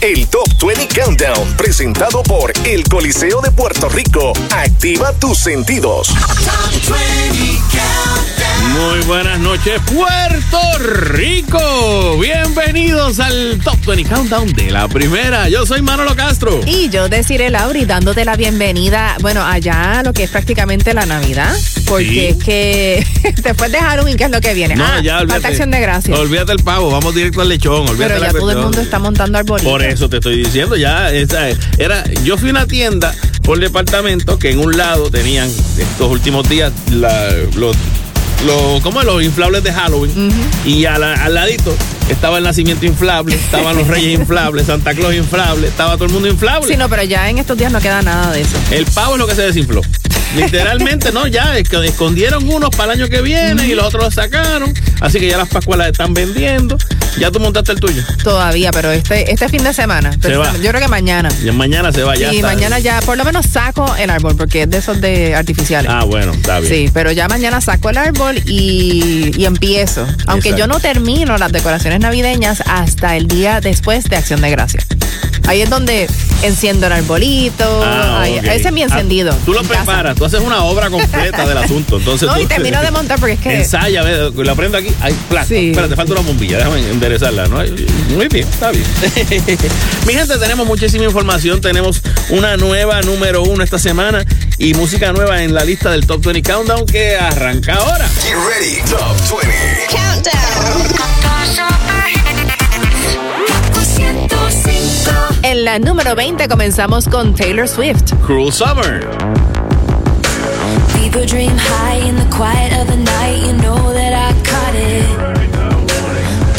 el Top 20 Countdown, presentado por el Coliseo de Puerto Rico. Activa tus sentidos. Muy buenas noches, Puerto Rico. Bienvenidos al Top 20 Countdown de la primera. Yo soy Manolo Castro. Y yo, Desiree Lauri, dándote la bienvenida, bueno, allá lo que es prácticamente la Navidad. Porque es que después de Halloween, ¿qué es lo que viene? No, ah, ya olvídate. falta acción de gracias. Olvídate el pavo, vamos directo al lechón. Olvídate Pero la ya todo el mundo está montando arbolitos. Por eso te estoy diciendo, ya esa era, yo fui a una tienda por departamento que en un lado tenían estos últimos días la- los, los, ¿cómo es? los inflables de Halloween y al, al ladito estaba el nacimiento inflable, estaban los reyes inflables, Santa Claus inflable, estaba todo el mundo inflable. Sí, no, pero ya en estos días no queda nada de eso. El pavo es lo que se desinfló. Literalmente, no, ya es que escondieron unos para el año que viene y los otros los sacaron. Así que ya las pascualas están vendiendo. Ya tú montaste el tuyo. Todavía, pero este, este fin de semana. Se va. Yo creo que mañana. Y mañana se va ya. y está. mañana ya, por lo menos saco el árbol, porque es de esos de artificiales. Ah, bueno, está bien. Sí, pero ya mañana saco el árbol y, y empiezo. Aunque Exacto. yo no termino las decoraciones navideñas hasta el día después de Acción de Gracias. Ahí es donde enciendo el arbolito. Ah, ahí-. Ese es mi encendido. Ah, tú lo en casa. preparas, tú haces una obra completa del asunto. Entonces No, tú, y termino de montar porque es que. Ensaya, ve, la prendo aquí, ahí, placa. Sí. Espérate, falta una bombilla, déjame enderezarla, ¿no? Muy bien, está bien. Mi gente, tenemos muchísima información, tenemos una nueva número uno esta semana y música nueva en la lista del Top 20 Countdown que arranca ahora. Get ready, Top 20. En la número 20 comenzamos con Taylor Swift. Cruel Summer. Fever dream high in the quiet of the night. You know that I caught it.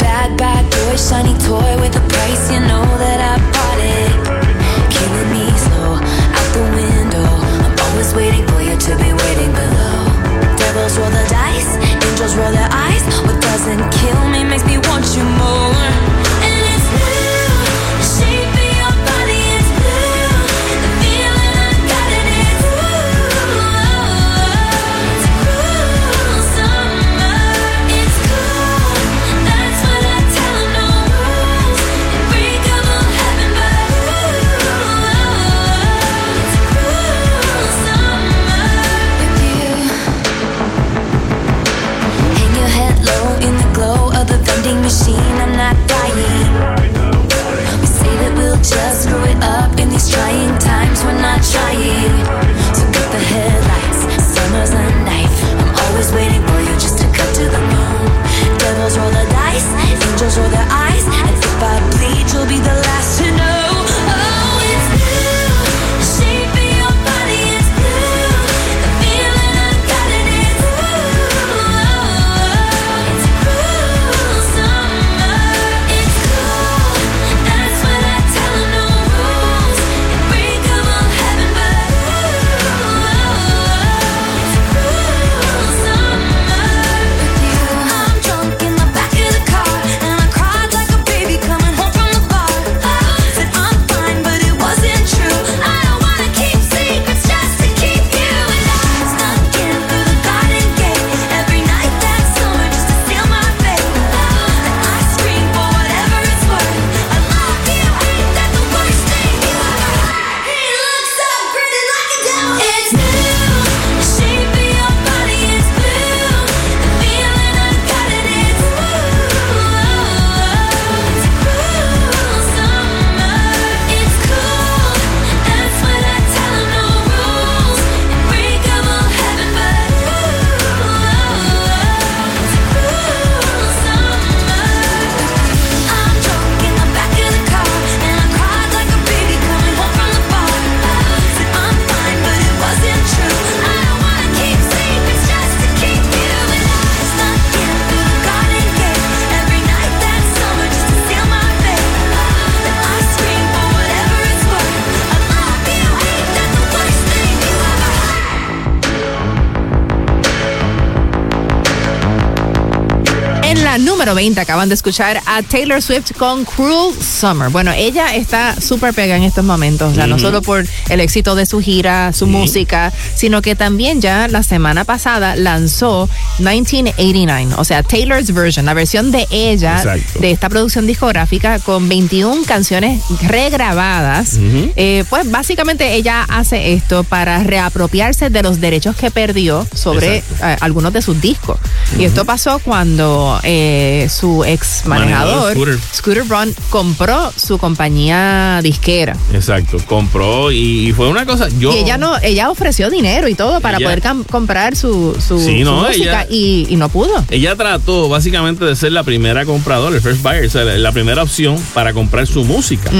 Bad, bad boy, shiny toy with a price. You know that I machine, I'm not dying. We say that we'll just screw it up in the 90. Acaban de escuchar a Taylor Swift con Cruel Summer. Bueno, ella está súper pega en estos momentos, ya uh -huh. no solo por el éxito de su gira, su uh -huh. música, sino que también ya la semana pasada lanzó 1989, o sea, Taylor's version, la versión de ella Exacto. de esta producción discográfica con 21 canciones regrabadas. Uh -huh. eh, pues básicamente ella hace esto para reapropiarse de los derechos que perdió sobre eh, algunos de sus discos. Y esto pasó cuando eh, su ex manejador, Scooter. Braun, compró su compañía disquera. Exacto, compró y, fue una cosa. Yo, y ella no, ella ofreció dinero y todo para poder comprar su, su, música y, no pudo. Ella trató básicamente de ser la primera compradora, el first buyer, la, primera opción para comprar su música.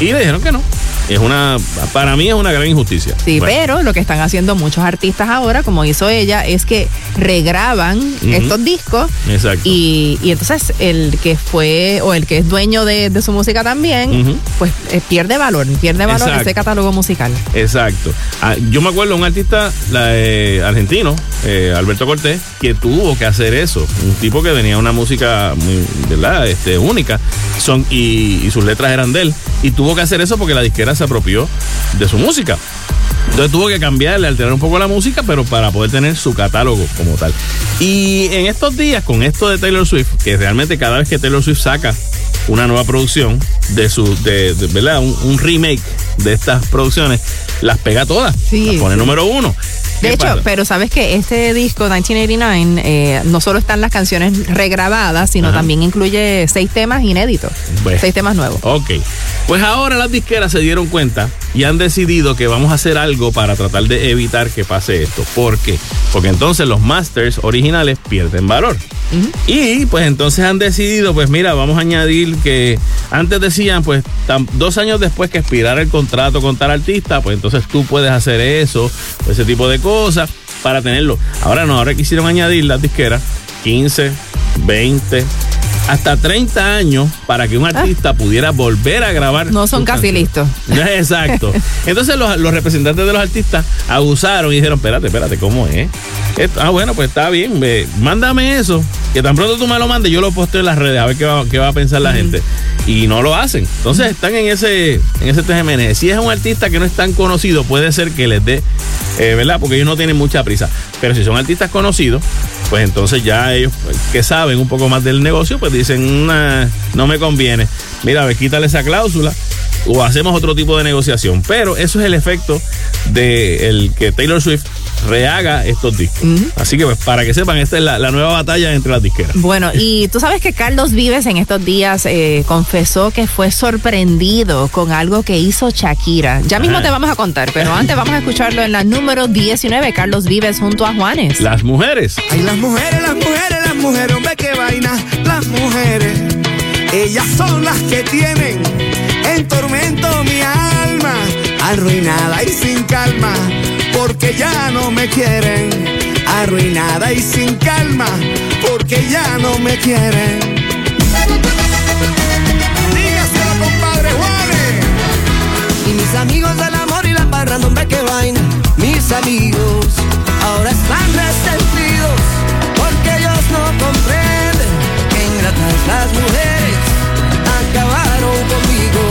Y le dijeron que no. Es una, para mí es una gran injusticia. Sí, pero lo que están haciendo muchos artistas ahora, como hizo ella, es que regraban estos discos. Exacto. Y, y, entonces el que fue, o el que es dueño de, su música también, pues eh, pierde valor, pierde valor ese catálogo musical. Exacto. Ah, yo me acuerdo de un artista eh, argentino, eh, Alberto Cortés, que tuvo que hacer eso. Un tipo que tenía una música muy, ¿verdad? Este, única son, y, y sus letras eran de él. Y tuvo que hacer eso porque la disquera se apropió de su música. Entonces tuvo que cambiarle, alterar un poco la música, pero para poder tener su catálogo como tal. Y en estos días, con esto de Taylor Swift, que realmente cada vez que Taylor Swift saca una nueva producción de su, de, ¿verdad? Un, remake de estas producciones, las pega todas. Sí, las pone número uno. De hecho, pero sabes que este disco 1989 eh, no solo están las canciones regrabadas, sino también incluye seis temas inéditos, pues, seis temas nuevos. Ok, pues ahora las disqueras se dieron cuenta y han decidido que vamos a hacer algo para tratar de evitar que pase esto. ¿Por qué? Porque entonces los masters originales pierden valor. Y pues entonces han decidido, pues mira, vamos a añadir que antes decían, pues dos años después que expirara el contrato con tal artista, pues entonces tú puedes hacer eso, ese tipo de cosas para tenerlo. Ahora no, ahora quisieron añadir las disqueras 15, 20, hasta 30 años para que un ah. artista pudiera volver a grabar. No son casi listos. Exacto. Entonces los, representantes de los artistas abusaron y dijeron, espérate, espérate, ¿cómo es? ah, bueno, pues está bien, mándame eso, que tan pronto tú me lo mandes, yo lo posteo en las redes a ver qué va, a pensar la gente. Y no lo hacen. Entonces están en ese, en ese TGMN. Si es un artista que no es tan conocido, puede ser que les dé, eh, ¿verdad? Porque ellos no tienen mucha prisa. Pero si son artistas conocidos, pues entonces ya ellos pues, que saben un poco más del negocio, pues dicen, no me conviene. Mira, a ver, quítale esa cláusula o hacemos otro tipo de negociación. Pero eso es el efecto de el que Taylor Swift rehaga estos discos. Así que pues, para que sepan, esta es la, nueva batalla entre las disqueras. Bueno, y tú sabes que Carlos Vives en estos días eh, confesó que fue sorprendido con algo que hizo Shakira. Ya mismo te vamos a contar, pero antes vamos a escucharlo en la número 19, Carlos Vives junto a Juanes. Las mujeres. Ay, las mujeres, las mujeres, las mujeres, hombre, qué vaina. Las mujeres, ellas son las que tienen en tormento mi alma, arruinada y sin calma porque ya no me quieren. Arruinada y sin calma, porque ya no me quieren. Dígaselo, compadre Juanes. Y mis amigos del amor y la parranda, hombre, qué vaina. Mis amigos ahora están resentidos porque ellos no comprenden que ingratas las mujeres acabaron conmigo.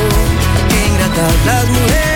Que ingratas las mujeres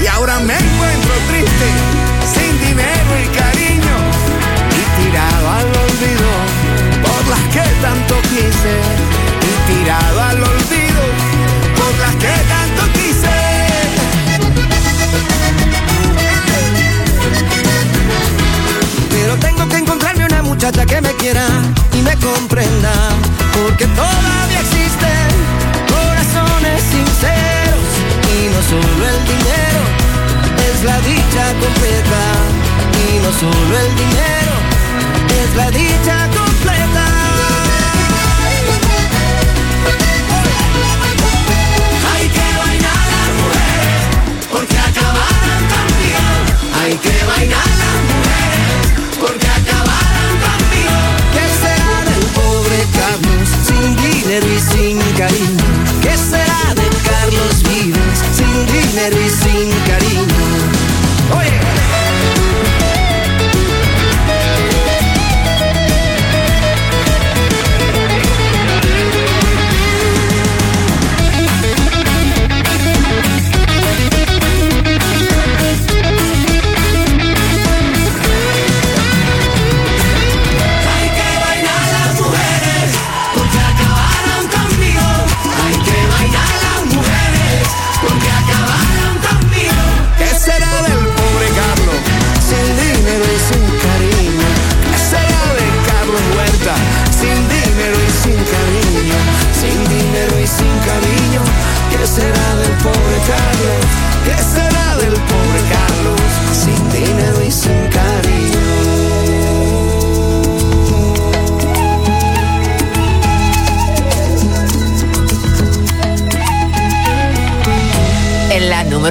Y ahora me encuentro triste, que tanto quise y tirado al olvido por las que tanto quise. Pero tengo que encontrarme una muchacha que me quiera y me comprenda, porque todavía existen corazones sinceros y no solo el dinero es la dicha completa y no solo el dinero es la dicha completa. Cariño? ¿Qué será de Carlos Vives sin dinero y sin cariño?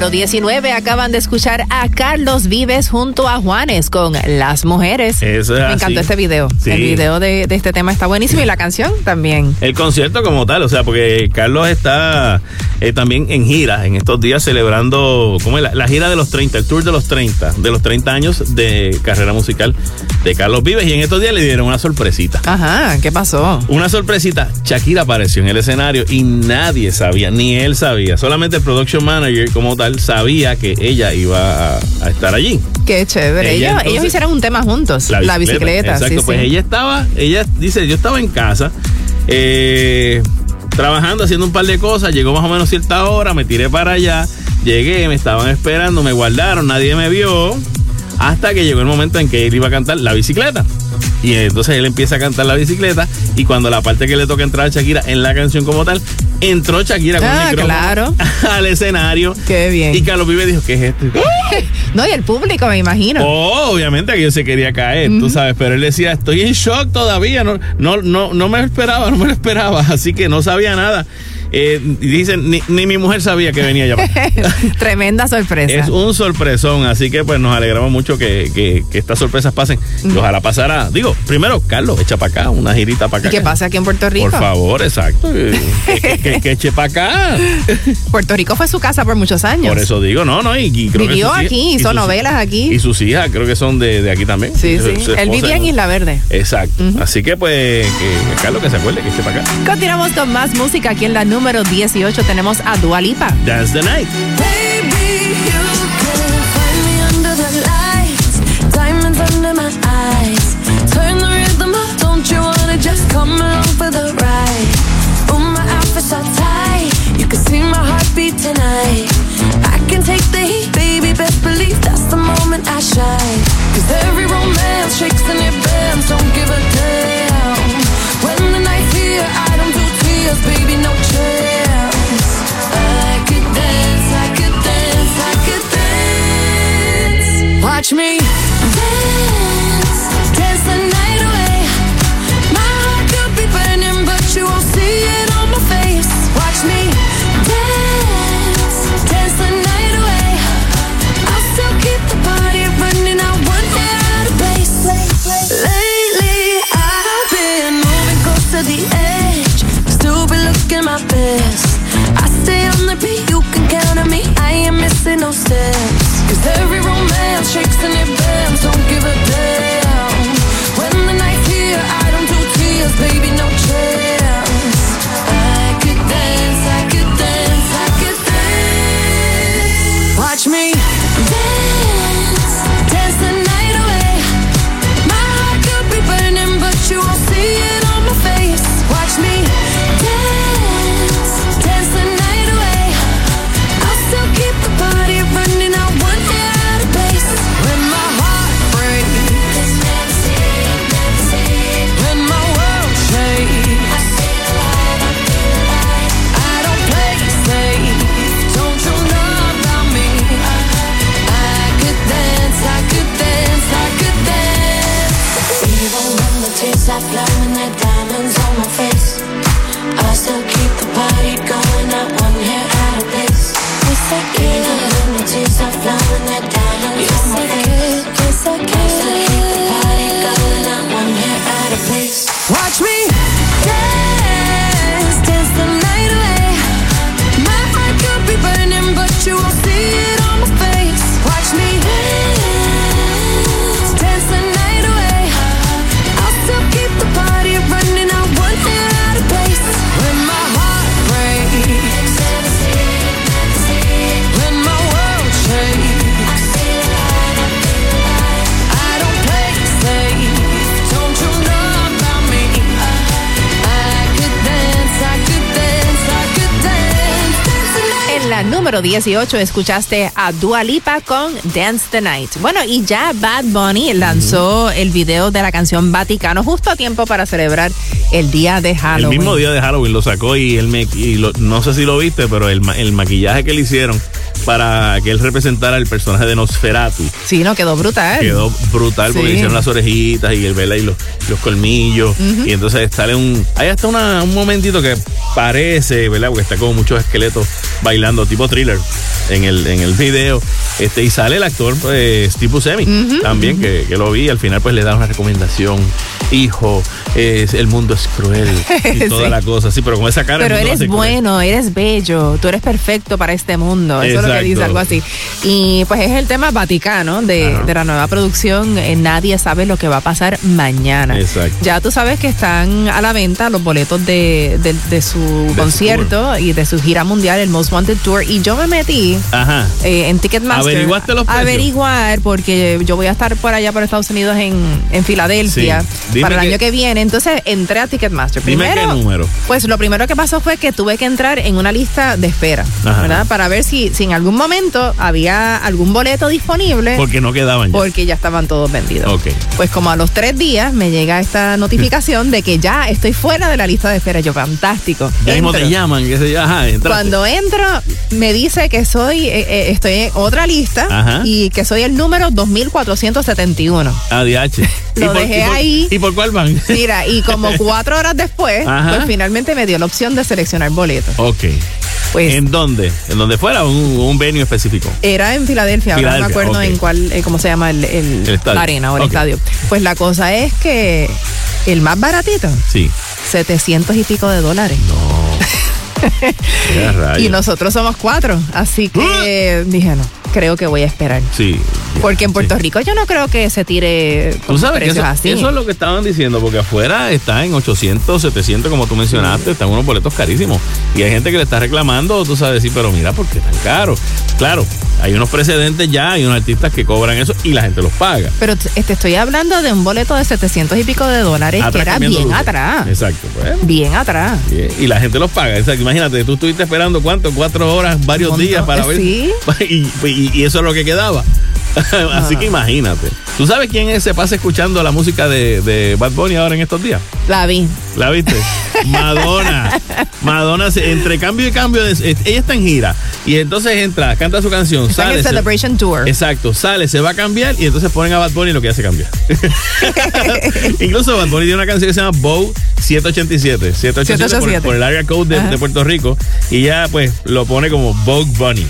Número 19 acaban de escuchar a Carlos Vives junto a Juanes con Las Mujeres. Eso es Me así. encantó este video. Sí. El video de, de este tema está buenísimo y la canción también. El concierto como tal, o sea, porque Carlos está eh, también en gira en estos días celebrando ¿cómo es? La, la gira de los 30, el tour de los 30, de los 30 años de carrera musical de Carlos Vives y en estos días le dieron una sorpresita. Ajá, ¿qué pasó? Una sorpresita, Shakira apareció en el escenario y nadie sabía, ni él sabía, solamente el production manager como tal sabía que ella iba a, a estar allí. Qué chévere. Ella, ellos, entonces- ellos hicieron un tema juntos. La bicicleta. Exacto, sí, pues sí. ella estaba, ella dice, yo estaba en casa, eh, trabajando, haciendo un par de cosas, llegó más o menos cierta hora, me tiré para allá, llegué, me estaban esperando, me guardaron, nadie me vio, hasta que llegó el momento en que él iba a cantar la bicicleta. Y entonces él empieza a cantar la bicicleta y cuando la parte que le toca entrar a Shakira en la canción como tal, entró Shakira con Ah, el micrófono claro. al escenario. Qué bien. Y Carlos Vive dijo, ¿qué es esto? No, y el público, me imagino. Oh, obviamente que yo se quería caer, tú sabes, pero él decía, estoy en shock todavía, no, no, no, no me lo esperaba, no me lo esperaba, así que no sabía nada. Eh, y dicen, ni, ni mi mujer sabía que venía ya. Tremenda sorpresa. es un sorpresón, así que pues nos alegramos mucho que, que- que estas sorpresas pasen. Y ojalá pasara, digo, primero, Carlos, echa para acá, una girita para ¿Y acá. qué pasa aquí en Puerto Rico? Por favor, exacto. Que, que- que- que eche para acá. Puerto Rico fue su casa por muchos años. Por eso digo, no, no, y, y creo que Vivió aquí, y hizo novelas aquí. Y sus hijas creo que son de, de aquí también. Sí, sí. su Él vivía en. Isla Verde. Exacto. Así que pues, que Carlos que se acuerde que esté para acá. Continuamos con más música. Aquí en la número 18 tenemos a Dua Lipa. Dance the night. Baby, you can find me under the lights, diamonds under my eyes. Turn the rhythm up, don't you wanna just come along for the ride? Oh, my outfit's so tight, you can see my heartbeat tonight. I can take the heat, baby, best believe that's the moment I shine. Cause every romance shakes and it dance. Watch me missing no steps. Cause every romance shakes and it bends. Don't give a damn. When the night's here, I don't do tears, baby, no chance. 18 escuchaste a Dua Lipa con Dance the Night. Bueno, y ya Bad Bunny lanzó el video de la canción Vaticano justo a tiempo para celebrar el día de Halloween. El mismo día de Halloween lo sacó y él me, y lo- no sé si lo viste, pero el, el maquillaje que le hicieron para que él representara el personaje de Nosferatu Sí, no, quedó brutal. quedó brutal porque Sí. le hicieron las orejitas y el vela y los, los colmillos. Y entonces sale un. Hay hasta una- un momentito que parece, ¿verdad? Porque está como muchos esqueletos bailando, tipo thriller, en el, en el video. Este, y sale el actor pues, Steve Buscemi también, que, que lo vi. Y al final, pues le da una recomendación. Hijo, es, el mundo es cruel y toda Sí. la cosa. Sí, pero con esa cara. Pero eres cruel. bueno, eres bello, tú eres perfecto para este mundo. Eso es lo que dice algo así. Y pues es el tema Vaticano de, de la nueva producción. Eh, nadie sabe lo que va a pasar mañana. Exacto. Ya tú sabes que están a la venta los boletos de, de- de su concierto y de su gira mundial, el Most Wanted Tour. Y yo me metí Ajá. eh, en Ticketmaster. ¿Averiguaste los precios? Averiguar, porque yo voy a estar por allá por Estados Unidos en, en Filadelfia Sí. Para el que- año que viene. Entonces entré a Ticketmaster. Dime Primero, qué número. Pues lo primero que pasó fue que tuve que entrar en una lista de espera, Ajá. ¿verdad? Para ver si, si en algún momento había algún boleto disponible. Porque no quedaban ya. porque ya estaban todos vendidos. Ok. Pues como a los tres días me llega esta notificación de que ya estoy fuera de la lista de espera. Yo, fantástico. Ya mismo te llaman, ajá. Cuando entro, me dice que soy, eh, eh, estoy en otra lista Ajá. y que soy el número 2471. ADH. ¿Y Lo por- dejé y por- ahí. ¿Y por cuál van? Mira, y como cuatro horas después, Ajá. pues finalmente me dio la opción de seleccionar boletos. Ok. Pues ¿En dónde? ¿En donde fuera un, un venue específico? era en Filadelfia, ahora no me acuerdo en cuál, eh, cómo se llama el, el- El estadio. la arena o el estadio. Pues la cosa es que el más baratito, Sí. 700 y pico de dólares. Rayos. Y nosotros somos cuatro, así que dije, no, creo que voy a esperar. Sí. Porque en Puerto Sí. Rico yo no creo que se tire con Tú sabes precios eso, así. eso es lo que estaban diciendo, porque afuera está en 800, 700, como tú mencionaste, están unos boletos carísimos. Y hay gente que le está reclamando, tú sabes, sí, pero mira, ¿por qué tan caro? Claro, hay unos precedentes ya, hay unos artistas que cobran eso y la gente los paga. Pero te estoy hablando de un boleto de 700 y pico de dólares que era cambiando bien luces. atrás. Exacto. Bueno, Bien atrás. Bien, Y la gente los paga. Exacto. Imagínate, tú estuviste esperando cuánto, cuatro horas, varios días para ver. y- y eso es lo que quedaba. Así que imagínate. ¿Tú sabes quién es- se pasa escuchando la música de, de Bad Bunny ahora en estos días? La vi. ¿La viste? Madonna. Madonna, se- entre cambio y cambio, de- ella está en gira. Y entonces entra, canta su canción, sale. se- Celebration Tour. Exacto, sale, se va a cambiar y entonces ponen a Bad Bunny lo que hace cambiar. Incluso Bad Bunny tiene una canción que se llama Bow 787. 787 por, 787. por el área code de, Puerto Rico. Y ya pues lo pone como Vogue Bunny.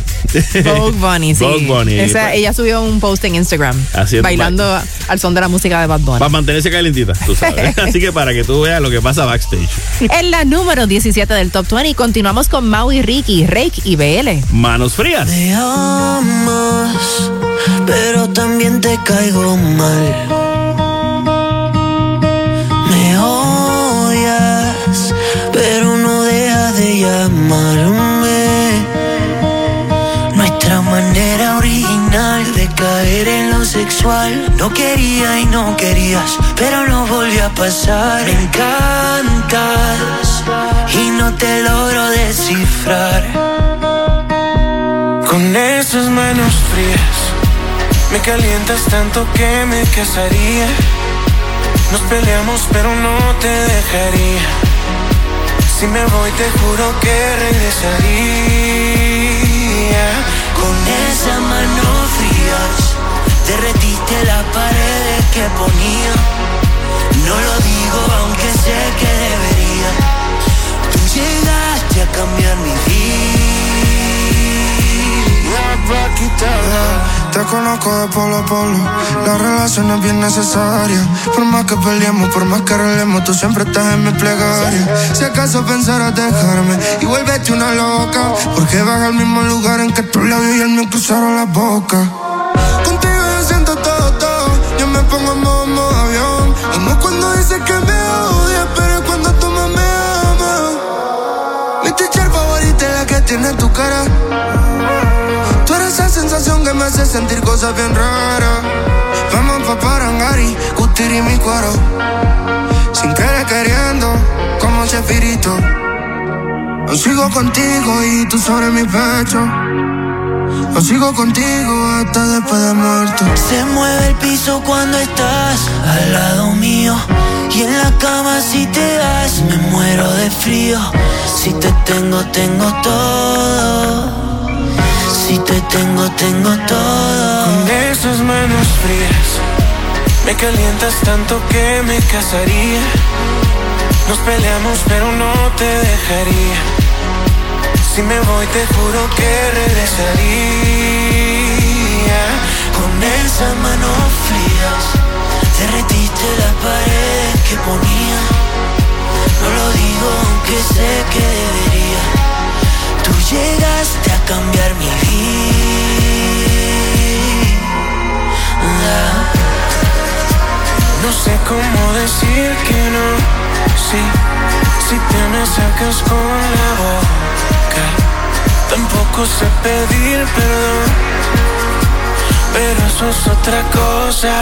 Vogue Bunny, sí. Vogue Bunny. Esa- Pues, ella subió un post en Instagram Así es, bailando al son de la música de Bad Bunny. Para mantenerse calentita, tú sabes. Así que para que tú veas lo que pasa backstage. En la número 17 del Top 20 continuamos con Mau y Ricky, Rake y BL. Manos frías. Me amas, pero también te caigo mal. Caer en lo sexual. No quería y no querías, pero no volvió a pasar. Me encantas y no te logro descifrar. Con esas manos frías Me calientas tanto que me casaría Nos peleamos pero no te dejaría Si me voy te juro que regresaría Con esas manos frías Derretiste las paredes que ponía. No lo digo aunque sé que debería. Tú llegaste a cambiar mi vida Te conozco de polo a polo. La relación es bien necesaria. Por más que peleemos, por más que arreglemos, tú siempre estás en mi plegaria. Si acaso pensaras dejarme y vuélvete una loca. Porque vas al mismo lugar en que tus labios y el mío cruzaron la boca. Contigo yo siento todo, todo. Yo me pongo en modo, modo avión. Amo cuando dices que me odias, pero cuando tú más me amas. Mi teacher favorita es la que tiene tu cara. Que me hace sentir cosas bien raras. Vamos pa' Parangari, Cutiri mi cuero. Sin querer queriendo, como Chespirito. Yo sigo contigo y tú sobre mi pecho. Yo sigo contigo hasta después de muerto. Se mueve el piso cuando estás al lado mío. Y en la cama si te das me muero de frío. Si te tengo, tengo todo. Si te tengo, tengo todo. Con esas manos frías, me calientas tanto que me casaría. Nos peleamos, pero no te dejaría. Si me voy, te juro que regresaría. Con esas manos frías, derretiste las paredes que ponía. No lo digo aunque sé que debería. Tú llegaste cambiar mi vida. No sé cómo decir que no. Sí, si te me sacas con la boca. Tampoco sé pedir perdón. Pero eso es otra cosa.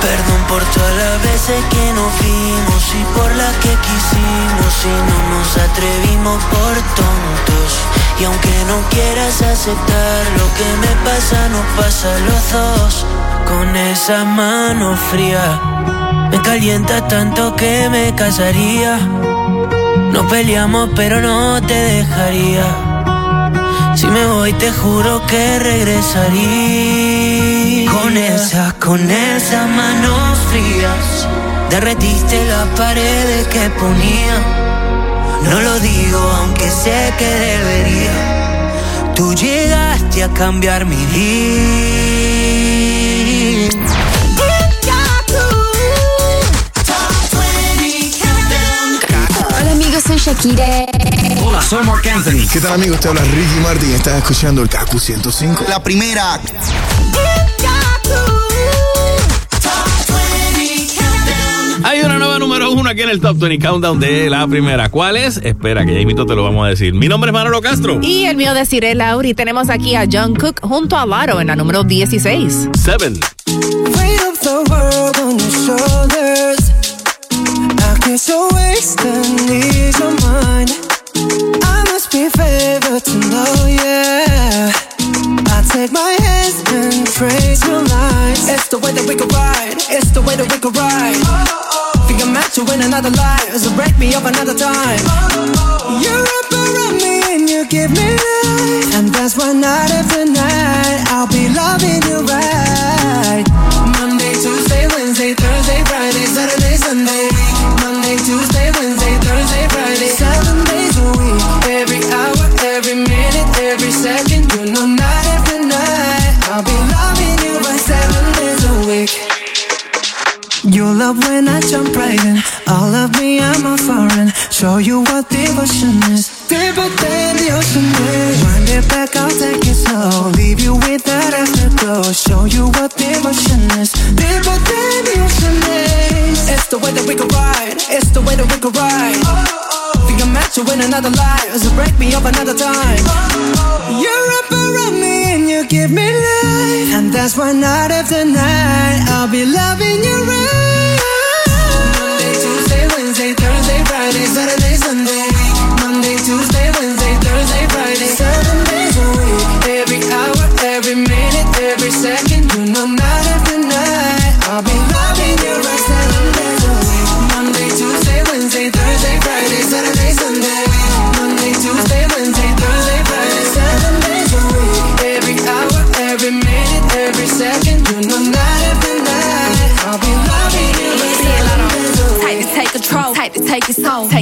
Perdón por todas las veces que nos vimos y por las que quisimos y no nos atrevimos por tontos. Y aunque no quieras aceptar lo que me pasa, nos pasa los dos. Con esa mano fría, me calienta tanto que me casaría. No peleamos, pero no te dejaría. Si me voy, te juro que regresaría. Con esas, con esas manos frías, derretiste las paredes que ponía. No lo digo, aunque sé que debería. Tú llegaste a cambiar mi vida. Hola amigos, soy Shakira. Hola, soy Mark Anthony. ¿Qué tal amigos? Te habla Ricky Martin. Estás escuchando el KQ 105. La primera. Hay una nueva número uno aquí en el Top 20 Countdown de la primera. ¿Cuál es? Espera, que ya mismo te lo vamos a decir. Mi nombre es Manolo Castro. Y el mío de Cire Lauri. Tenemos aquí a John Cook junto a Laro en la número 16. Seven. Another life, so break me up another time. You're up around me and you give me life, and that's why night after night I'll be loving you right. Love when I jump right in. All of me, I'm a foreign. Show you what devotion is. Deeper than the ocean is. Wind it back, I'll take it slow. Leave you with that afterglow. Show you what devotion is. Deeper than the ocean is. It's the way that we could ride. It's the way that we could ride. Oh. Think I'm meant to win another life. So break me up another time. Oh. You're up around me and you give me life. And that's why night after night I'll be loving you right.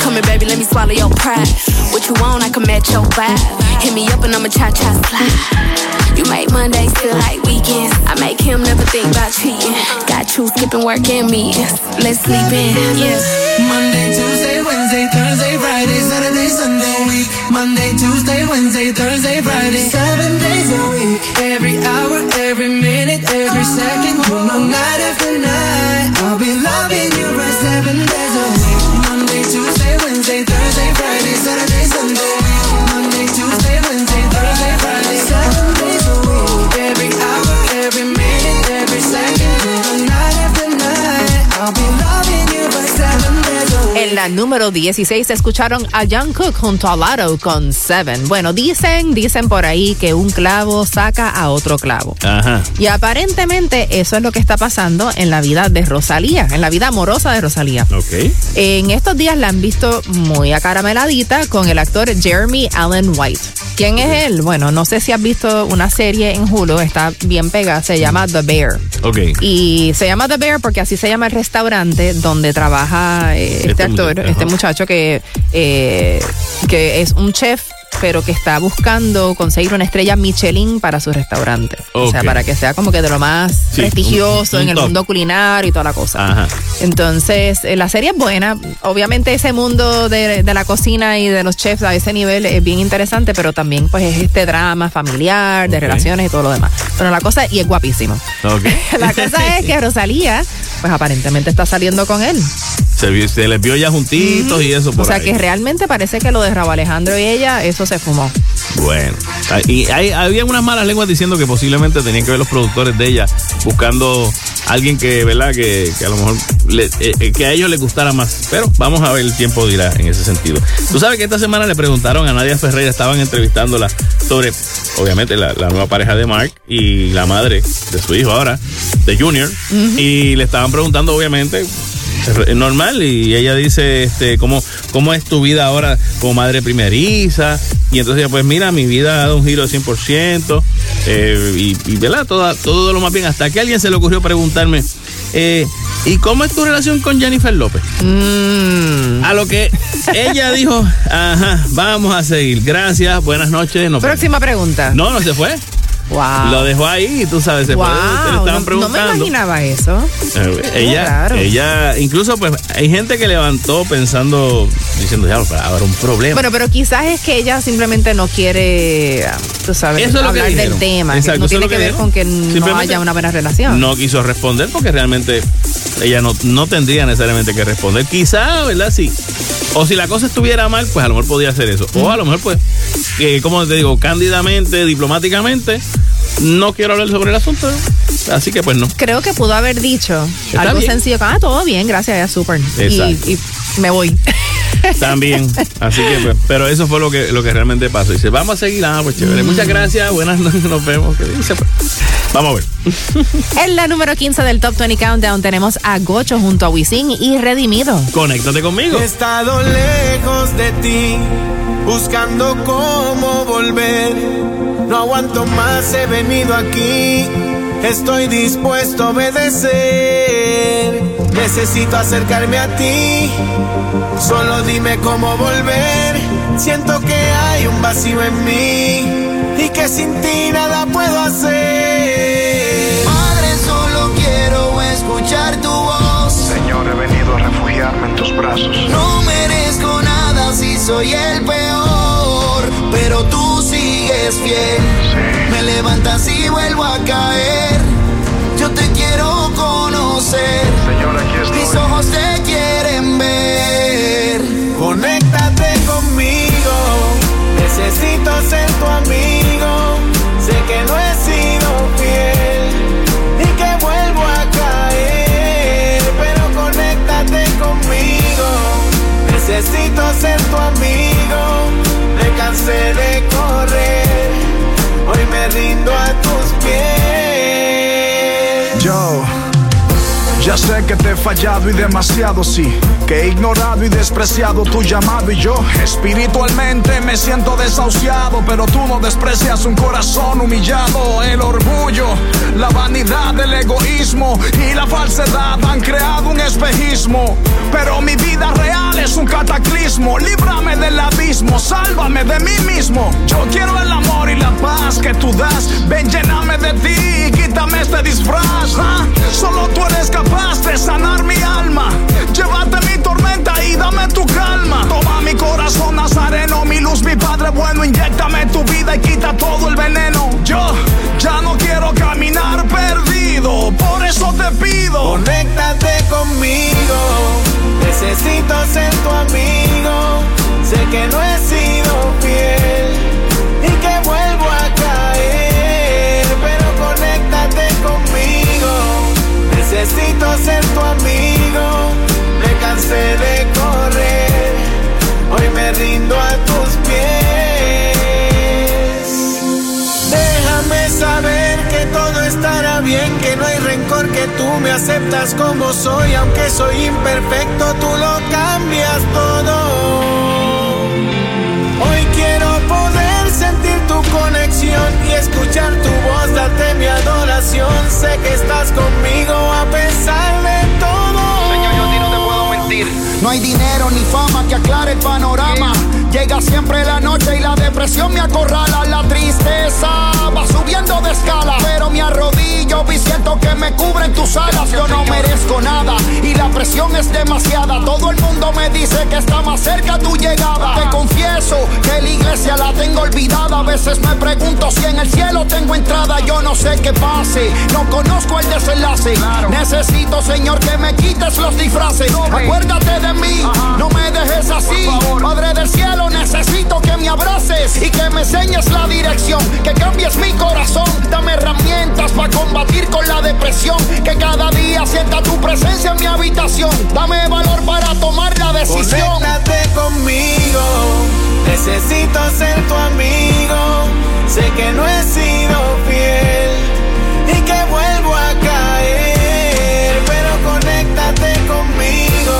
Come here, baby, let me swallow your pride. What you want, I can match your vibe. Hit me up and I'ma cha cha slide. You make Mondays feel like weekends. I make him never think about cheating. Got you skipping work and meetings. Let's sleep in, yeah. Monday, Tuesday, Wednesday, Thursday, Friday, Saturday, Sunday. Week. Monday, Tuesday, Wednesday, Thursday, Friday. Seven days a week. Every hour, every minute, every second. Know, night after night. I'll be loving you right seven days número 16 escucharon a Young Cook junto a Lotto con Seven. Bueno, dicen, dicen por ahí que un clavo saca a otro clavo. Ajá. Y aparentemente eso es lo que está pasando en la vida de Rosalía, en la vida amorosa de Rosalía. Ok. En estos días la han visto muy acarameladita con el actor Jeremy Allen White. ¿Quién es él? Bueno, no sé si has visto una serie en Hulu, está bien pegada, se llama The Bear. Ok. Y se llama The Bear porque así se llama el restaurante donde trabaja eh, este, Este actor, este muchacho que, eh, que es un chef pero que está buscando conseguir una estrella Michelin para su restaurante. O sea, para que sea como que de lo más Sí, prestigioso un- un en el mundo culinario y toda la cosa. Ajá. Entonces, eh, la serie es buena. Obviamente ese mundo de, de la cocina y de los chefs a ese nivel es bien interesante, pero también pues es este drama familiar, de relaciones y todo lo demás. Pero la cosa, y es guapísimo. La cosa es que Rosalía, pues aparentemente está saliendo con él. Se, se les vio ya juntitos y eso por O sea ahí. que realmente parece que lo de Raúl Alejandro y ella, eso se fumó. Bueno, Ah, y hay, había unas malas lenguas diciendo que posiblemente tenían que ver los productores de ella buscando a alguien que, ¿verdad? Que, que a lo mejor le- eh, eh, que a ellos les gustara más. Pero vamos a ver, el tiempo dirá en ese sentido. Tú sabes que esta semana le preguntaron a Nadia Ferreira, estaban entrevistándola sobre, obviamente, la, la nueva pareja de Mark y la madre de su hijo ahora, de Junior. Y le estaban preguntando, obviamente, normal y ella dice este cómo cómo es tu vida ahora como madre primeriza y entonces pues mira mi vida ha dado un giro de 100% eh, y, y ¿verdad? Todo, todo lo más bien hasta que alguien se le ocurrió preguntarme eh, ¿y cómo es tu relación con Jennifer López? Mm. A lo que ella dijo ajá vamos a seguir gracias buenas noches nos vemos". Próxima pregunta. no no se fue Wow. lo dejó ahí tú sabes se wow. estaban No, no me preguntando imaginaba eso. eh, ella, raro. ella, incluso pues hay gente que levantó pensando, diciendo, ya, habrá un problema. Bueno, pero quizás es que ella simplemente no quiere, tú sabes, Eso es lo que hablar del tema. que Exacto, no tiene que, ver dijeron. con que no haya una buena relación. no quiso responder porque realmente ella no, no tendría necesariamente que responder. Quizá, ¿verdad? Sí. O si la cosa estuviera mal, pues a lo mejor podía hacer eso. O a lo mejor, pues, eh, como te digo, cándidamente, diplomáticamente, no quiero hablar sobre el asunto. Así que pues no. Creo que pudo haber dicho Está algo bien. sencillo. Ah, todo bien, gracias, ya súper. Y, y me voy. También. Así que, pues, pero eso fue lo que, lo que realmente pasó. Dice, vamos a seguir. Ah, pues chévere. Muchas gracias. Buenas noches. Nos vemos. ¿Qué dice? Pues, Vamos a ver. En la número 15 del Top 20 Countdown tenemos a Gocho junto a Wisin y Redimido. Conéctate conmigo. He estado lejos de ti, buscando cómo volver. No aguanto más, he venido aquí. Estoy dispuesto a obedecer. Necesito acercarme a ti. Solo dime cómo volver. Siento que hay un vacío en mí y que sin ti nada puedo hacer. Padre, solo quiero escuchar tu voz. Señor, he venido a refugiarme en tus brazos. No merezco nada si soy el peor, pero tú sigues fiel. Me levantas y vuelvo a caer. Yo te quiero conocer. Señor, aquí estoy. Mis ojos te quieren ver. Conéctate conmigo, necesito ser tu amigo. Sé que no he sido fiel y que vuelvo a caer, pero conéctate conmigo. Necesito ser tu amigo. Me cansé de correr, Ya sé que te he fallado y demasiado sí, que he ignorado y despreciado tu llamado y yo espiritualmente me siento desahuciado, pero tú no desprecias un corazón humillado, el orgullo, la vanidad, el egoísmo y la falsedad han creado un espejismo, pero mi vida real es un cataclismo, líbrame del abismo, sálvame de mí mismo, yo quiero el amor y la paz que tú das, ven lléname de ti quítame este disfraz, ¿ah? solo tú eres capaz sanar mi alma. Llévate mi tormenta y dame tu calma. Toma mi corazón nazareno, mi luz, mi padre bueno. Inyectame tu vida y quita todo el veneno. Yo ya no quiero caminar perdido, por eso te pido. Conéctate conmigo, necesito ser tu amigo. Sé que no he sido fiel Necesito ser tu amigo, me cansé de correr, hoy me rindo a tus pies. Déjame saber que todo estará bien, que no hay rencor, que tú me aceptas como soy, aunque soy imperfecto, tú lo cambias todo. Hoy quiero poder sentir tu conexión y escuchar tu voz, date mi adoración Sé que estás conmigo a pesar de todo. Señor, yo a ti no te puedo mentir. No hay dinero ni fama que aclare el panorama. Llega siempre la noche y la depresión me acorrala. La tristeza va subiendo de escala. Pero me arrodillo y siento que me cubren tus alas. Yo no merezco nada y la presión es demasiada. Todo el mundo me dice que está más cerca tu llegada. Te confieso que la iglesia la tengo olvidada. A veces me pregunto si en el cielo tengo entrada. Yo no sé qué pase, no conozco el desenlace. Necesito, Señor, que me quites los disfraces. Acuérdate de mí, no me dejes así. Padre del cielo, necesito que me abraces y que me enseñes la dirección. Que cambies mi corazón, dame herramientas para combatir con la depresión. Que cada día sienta tu presencia en mi habitación. Dame valor para tomar la decisión. Conéctate conmigo, necesito ser tu amigo. Sé que no he sido fiel y que vuelvo a caer, pero conéctate conmigo.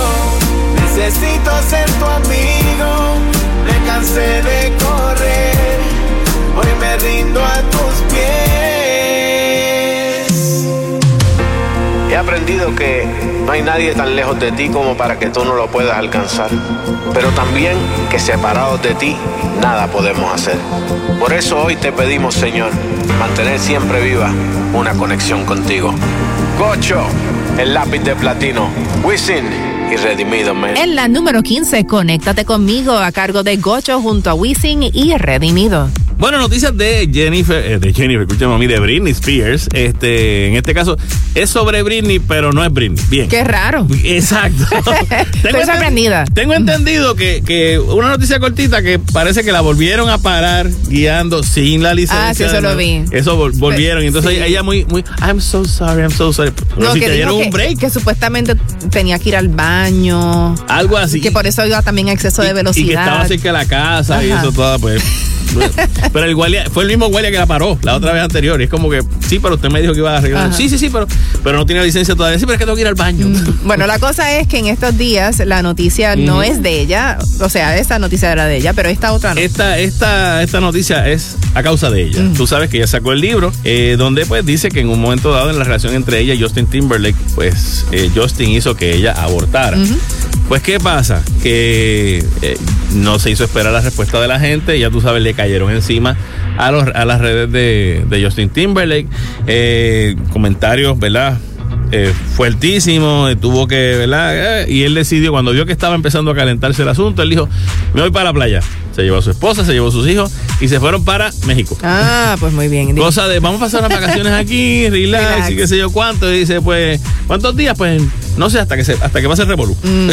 Necesito ser tu amigo, me cansé de correr, hoy me rindo a aprendido que no hay nadie tan lejos de ti como para que tú no lo puedas alcanzar. Pero también que separados de ti, nada podemos hacer. Por eso hoy te pedimos, Señor, mantener siempre viva una conexión contigo. Gocho, el lápiz de platino. Wisin y Redimido. En la número 15, Conéctate conmigo a cargo de Gocho junto a Wisin y Redimido. Bueno, noticias de Jennifer, eh, de Jennifer, escúchame a mí, de Britney Spears. Este, en este caso, es sobre Britney, pero no es Britney. Bien. Qué raro. Exacto. Estoy sorprendida. Tengo entendido que, que una noticia cortita que parece que la volvieron a parar guiando sin la licencia. Ah, sí, eso lo vi. Eso vol- volvieron. Y entonces Sí. ella muy, muy, I'm so sorry, I'm so sorry. Pero No, si que te dieron un break. que supuestamente tenía que ir al baño. Algo así. Que por eso iba también a exceso de velocidad. Y que estaba cerca de la casa y eso todo, pues. pero el guardia, fue el mismo guardia que la paró la otra vez anterior. Y es como que, sí, pero usted me dijo que iba a arreglar. Ajá. Sí, sí, sí, pero, pero no tiene licencia todavía. Sí, pero es que tengo que ir al baño. Bueno, la cosa es que en estos días la noticia no es de ella, o sea, esta noticia era de ella, pero esta otra no. Esta, esta, esta noticia es a causa de ella. Tú sabes que ella sacó el libro eh, donde pues dice que en un momento dado en la relación entre ella y Justin Timberlake, pues eh, Justin hizo que ella abortara. Pues ¿qué pasa? Que eh, no se hizo esperar la respuesta de la gente, ya tú sabes, le cayeron encima a, los, a las redes de, de Justin Timberlake. Eh, comentarios, ¿verdad? Eh, fuertísimo, eh, tuvo que, ¿verdad? Eh, y él decidió, cuando vio que estaba empezando a calentarse el asunto, él dijo, me voy para la playa. Se llevó a su esposa, se llevó a sus hijos y se fueron para México. Ah, pues muy bien. Cosa de, vamos a pasar unas vacaciones aquí, relax, Relax. y qué sé yo cuánto. Y dice, pues, ¿cuántos días? Pues, no sé, hasta que se, hasta que pase el revolú. Mm.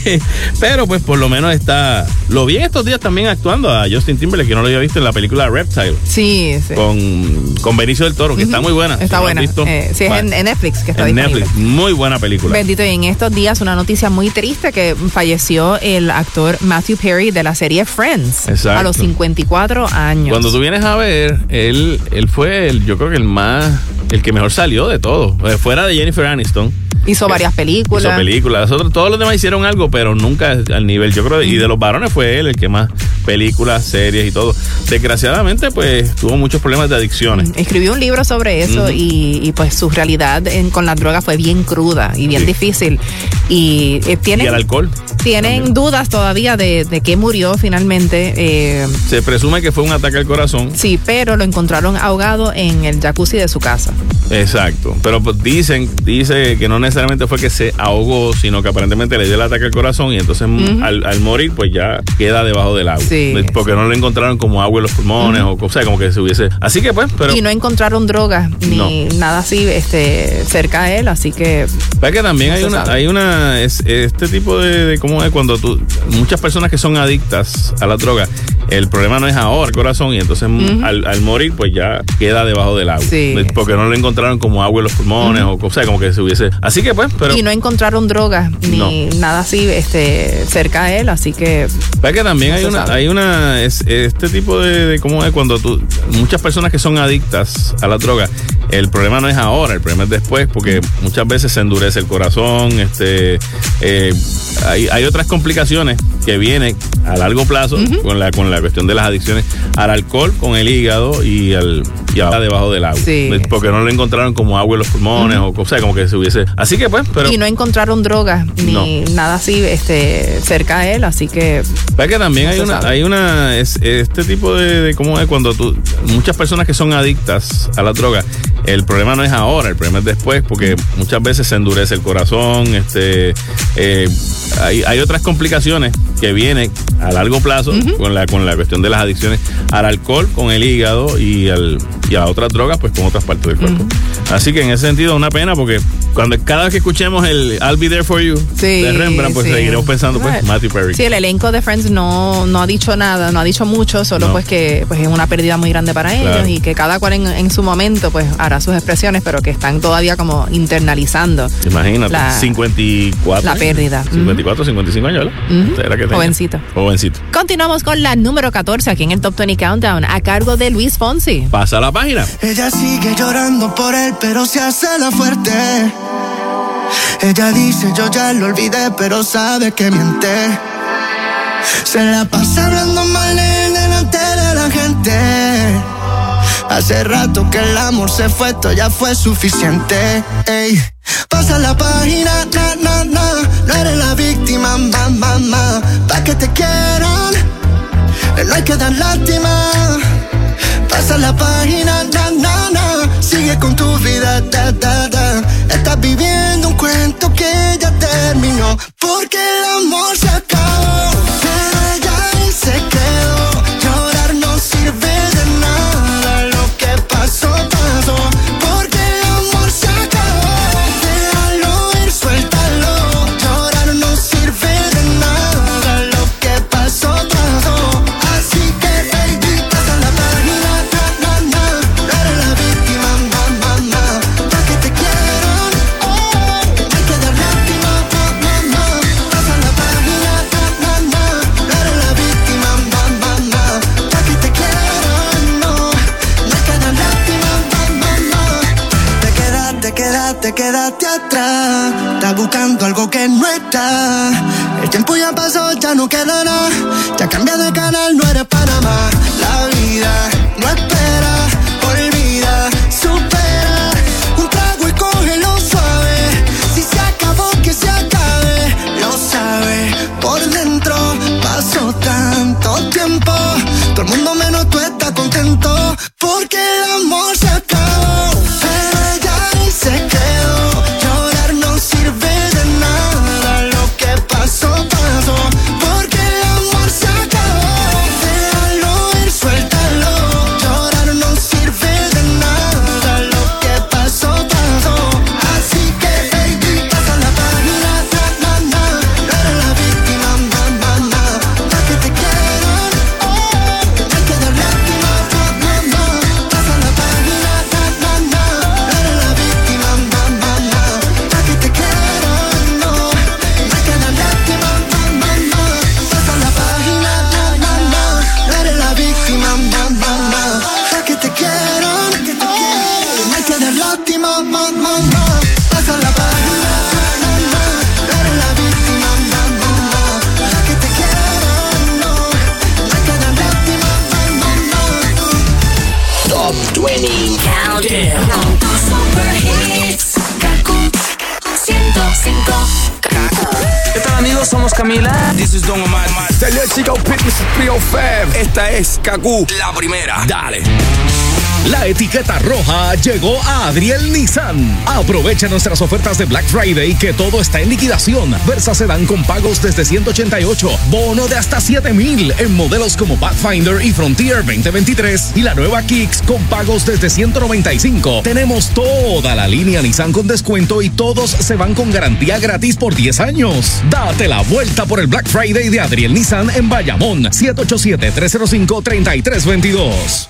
Pero, pues, por lo menos está, lo vi en estos días también actuando a Justin Timberlake, que no lo había visto en la película Reptile. Sí, sí. Con, con Benicio del Toro, que está muy buena. Está buena. visto, Eh, sí, es en Netflix que está en disponible. Netflix. Muy buena película. Bendito, y en estos días una noticia muy triste que falleció el actor Matthew Perry de la serie Friends Exacto. a los 54 años. Cuando tú vienes a ver, él, él fue el, yo creo que el más, el que mejor salió de todo. Eh, Fuera de Jennifer Aniston. Hizo varias películas. Hizo películas. Otros- todos los demás hicieron algo, pero nunca al nivel. Yo creo, y de los varones fue él el que más películas, series y todo. Desgraciadamente, pues tuvo muchos problemas de adicciones. Escribió un libro sobre eso y, y, pues su realidad en- con las drogas fue bien cruda y bien Sí. difícil. Y eh, Y tienen, el alcohol. tienen dudas todavía de, de qué murió finalmente. eh, Se presume que fue un ataque al corazón. sí, pero lo encontraron ahogado en el jacuzzi de su casa. Exacto. Pero pues, dicen, dice que no necesariamente fue que se ahogó, sino que aparentemente le dio el ataque al corazón y entonces mm, al, al morir, pues ya queda debajo del agua. Sí. Porque no le encontraron como agua en los pulmones o, o sea, como que se hubiese. Así que pues, pero. y no encontraron drogas ni No. nada así este, cerca de él, así que Ve que también No hay una, hay una, es- este tipo de, de cómo es cuando tú, muchas personas que son adictas a la droga, el problema no es ahora el corazón y entonces mm, al, al morir pues ya queda debajo del agua. Sí. Porque no le encontraron como agua en los pulmones o, o sea, como que se hubiese. Así que pues, pero... Y no encontraron drogas ni nada así este, cerca de él, así que... Es que también No hay una, hay una, es- este tipo de, de cómo es cuando tú, muchas personas que son adictas a la droga, el problema no es ahora, el problema es después, porque muchas veces se endurece el corazón, este, eh, hay, hay otras complicaciones que vienen a largo plazo con la, con la cuestión de las adicciones al alcohol, con el hígado y al, y a debajo del agua, Sí. porque no lo encontraron como agua en los pulmones o cosa, como que se hubiese, así que pues, pero y no encontraron drogas ni nada así este, cerca de él, así que... Es que también No hay una, hay una, es- este tipo de, de cómo es cuando tú, muchas personas que son adictas a la droga, el problema no es ahora, el problema es después, porque muchas veces se endurece el corazón, este, eh, hay, hay otras complicaciones que vienen a largo plazo con la, con la cuestión de las adicciones al alcohol, con el hígado y al, y a otras drogas, pues con otras partes del cuerpo. Así que en ese sentido, una pena, porque cuando cada vez que escuchemos el I'll be there for you Sí, de Rembrandt, pues sí. seguiremos pensando, pues. Matthew Perry. Sí, el elenco de Friends no, no ha dicho nada, no ha dicho mucho, solo No. pues que pues es una pérdida muy grande para ellos Claro. y que cada cual en, en su momento pues hará sus expresiones, pero que están todavía como internalizando Imagínate, La- 54. la pérdida. 54, 55 años, ¿verdad? Que tenía. Jovencito. Jovencito. Continuamos con la número 14 aquí en el Top 20 Countdown a cargo de Luis Fonsi. Pasa la página. Ella sigue llorando por él, pero se hace la fuerte. Ella dice, yo ya lo olvidé, pero sabe que miente. Se la pasa hablando mal él delante de la gente. Hace rato que el amor se fue, esto ya fue suficiente. Ey. Pasa la página, na, na, na. No eres la víctima, ma, ma, ma. Pa' que te quieran, no hay lástima. Pasa la página, na, na, na. Sigue con tu vida, da, da, da. Estás viviendo un cuento que ya terminó. Porque el amor se acabó. Pero ahí se ya no queda nada. Ya cambia de canal, no eres Kaku, la primera. Dale. La etiqueta roja llegó a Adriel Nissan. Aprovecha nuestras ofertas de Black Friday que todo está en liquidación. Versa Sedan con pagos desde 188, bono de hasta 7000 en modelos como Pathfinder y Frontier 2023 y la nueva Kicks con pagos desde 195. Tenemos toda la línea Nissan con descuento y todos se van con garantía gratis por 10 años. Date la vuelta por el Black Friday de Adriel Nissan en Bayamón 787 305 3322.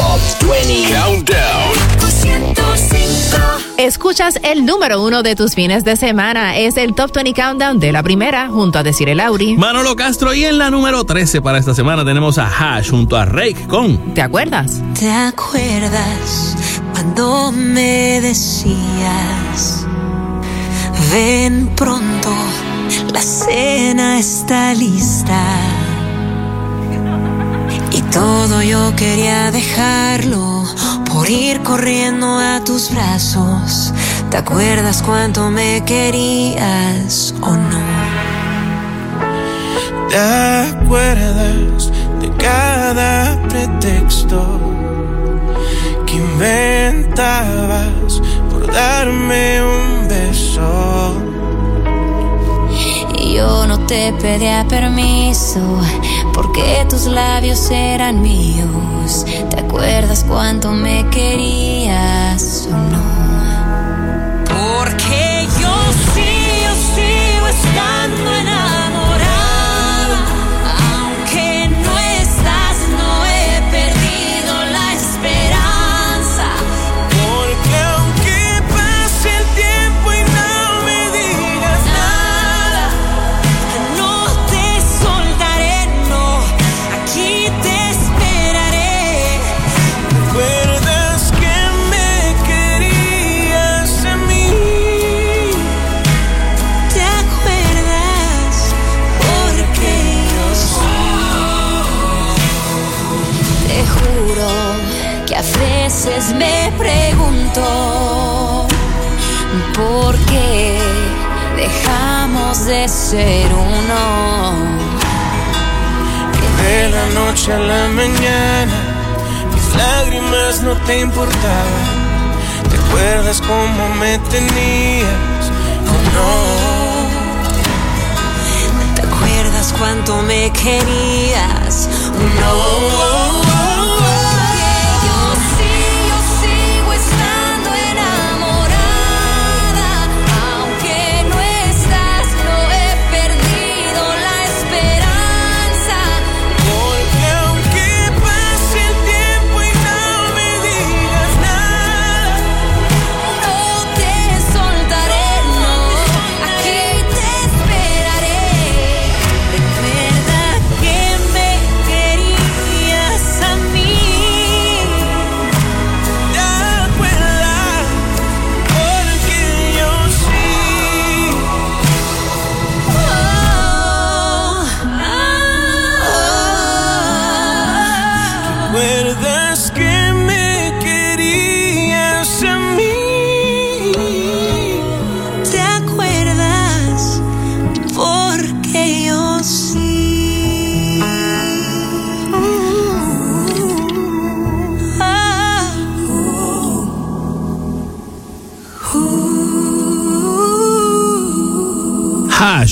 Top 20 Countdown. 105. Escuchas el número uno de tus fines de semana. Es el Top 20 Countdown de la primera, junto a Decir el Auri. Manolo Castro y en la número 13 para esta semana tenemos a Hash junto a Rake con ¿Te acuerdas? ¿Te acuerdas cuando me decías, ven pronto, la cena está lista? Todo yo quería dejarlo por ir corriendo a tus brazos. ¿Te acuerdas cuánto me querías o no? ¿Te acuerdas de cada pretexto que inventabas por darme un beso? Yo no te pedía permiso porque tus labios eran míos. ¿Te acuerdas cuánto me querías o no? Me pregunto por qué dejamos de ser uno. Que de la noche a la mañana mis lágrimas no te importaban. ¿Te acuerdas cómo me tenías? ¿O no? ¿Te acuerdas cuánto me querías? No.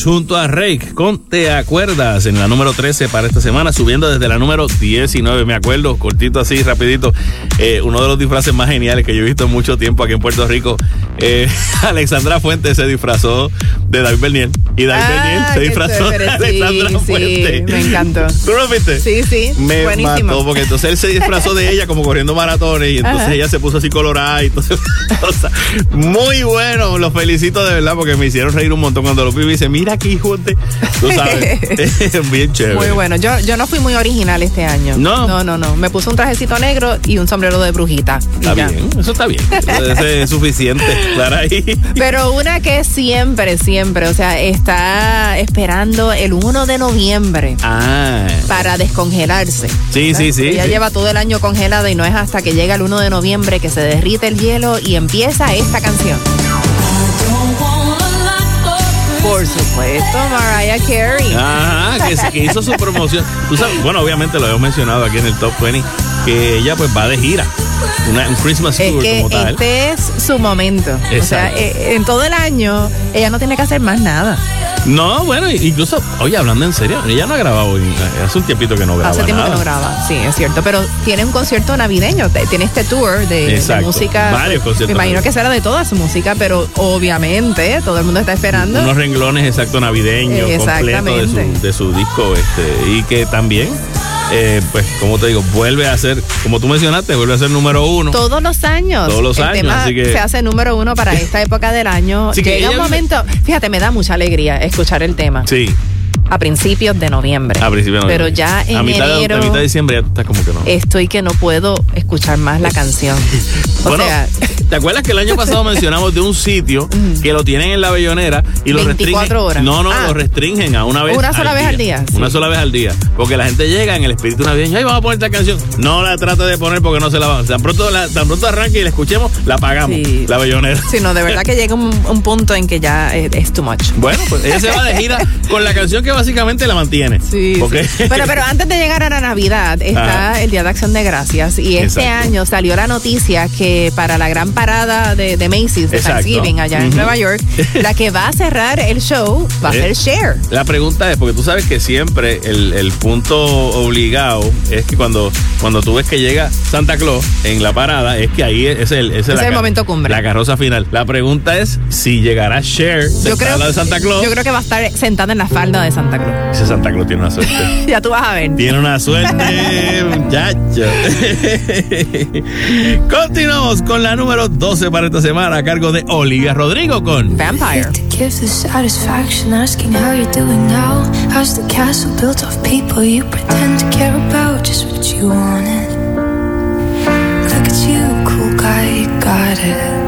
Junto a Rake con ¿Te acuerdas? En la número 13 para esta semana, subiendo desde la número 19, me acuerdo, cortito así, rapidito. Eh, uno de los disfraces más geniales que yo he visto en mucho tiempo aquí en Puerto Rico. Eh, Alexandra Fuentes se disfrazó de David Bernier. Y David Ah, se disfrazó de chévere, sí, Fuentes. me encantó. ¿Tú lo viste? Sí, sí. Me buenísimo. mató porque entonces él se disfrazó de ella como corriendo maratones y entonces Ajá. ella se puso así colorada y entonces cosa. muy bueno, los felicito de verdad porque me hicieron reír un montón cuando lo vi y dice, mira aquí hijo de tú sabes, bien chévere. Muy bueno. Yo, yo no fui muy original este año. No. No, no, no. Me puse un trajecito negro y un sombrero de brujita. Está bien, eso está bien. Eso es suficiente estar ahí. Pero una que siempre, siempre, o sea, está esperando el 1 de noviembre Ah. para descongelarse. Sí, sí, sí. Sí. lleva todo el año congelada y no es hasta que llega el 1 de noviembre que se derrite el hielo y empieza esta canción. Por supuesto, Mariah Carey. Ajá, que, que hizo su promoción. Tú sabes, bueno, obviamente lo hemos mencionado aquí en el Top 20, que ella pues va de gira. Una, un Christmas Es Tour que como tal. este es su momento. O sea, Exacto. eh, en todo el año ella no tiene que hacer más nada. No, bueno, incluso, oye, hablando en serio, ella no ha grabado, hace un tiempito que no graba Hace tiempo nada. que no graba, sí, es cierto. Pero tiene un concierto navideño, tiene este tour de, de Exacto, música. varios conciertos Me imagino que será de toda su música, pero obviamente todo el mundo está esperando. Unos renglones exacto navideños, completos de su, de su disco, este, y que también eh, pues, como te digo, vuelve a ser, como tú mencionaste, vuelve a ser número uno. Todos los años. Todos los El años, tema así que- se hace número uno para esta época del año. Llega un momento, fíjate, me da mucha alegría escuchar el tema Sí, a principios de noviembre. a principio de Pero noviembre. ya en a mitad, enero a mitad de diciembre ya está como que no. estoy que no puedo escuchar más la canción. O Bueno, sea, ¿te acuerdas que el año pasado mencionamos de un sitio que lo tienen en la bellonera y lo 24 restringen? horas. No, no, Ah. lo restringen a una vez. Una sola vez al día, Una sola vez al día. Porque la gente llega en el espíritu navideño, ay, vamos a poner esta canción. No la trate de poner porque no se la va. Tan pronto, la, tan pronto arranque y la escuchemos, la apagamos. Sí. La bellonera. sí, no, de verdad que llega un, un punto en que ya es, es too much. Bueno, pues ella se va de gira con la canción que básicamente la mantiene. Sí. Bueno, pero antes de llegar a la Navidad está Ajá. el Día de Acción de Gracias y este Exacto. año salió la noticia que para la gran parada de, de Macy's de Exacto. Thanksgiving allá en. Nueva York, la que va a cerrar el show va a Eh, ser Cher. La pregunta es, porque tú sabes que siempre el, el punto obligado es que cuando, cuando tú ves que llega Santa Claus en la parada, es que ahí es el, es Es la el momento cumbre. La carroza final. La pregunta es si llegará Cher Yo creo, de Santa Claus. yo creo que va a estar sentada en la falda de Santa Claus. Ese Santa Claus tiene una suerte. ya tú vas a ver. Tiene una suerte, muchacho. Continuamos con la número 12 para esta semana a cargo de Olivia Rodrigo con Vampire. Give the satisfaction asking how you're doing now. How's the castle built of people you pretend to care about? Just what you wanted. Look at you, cool guy, got it.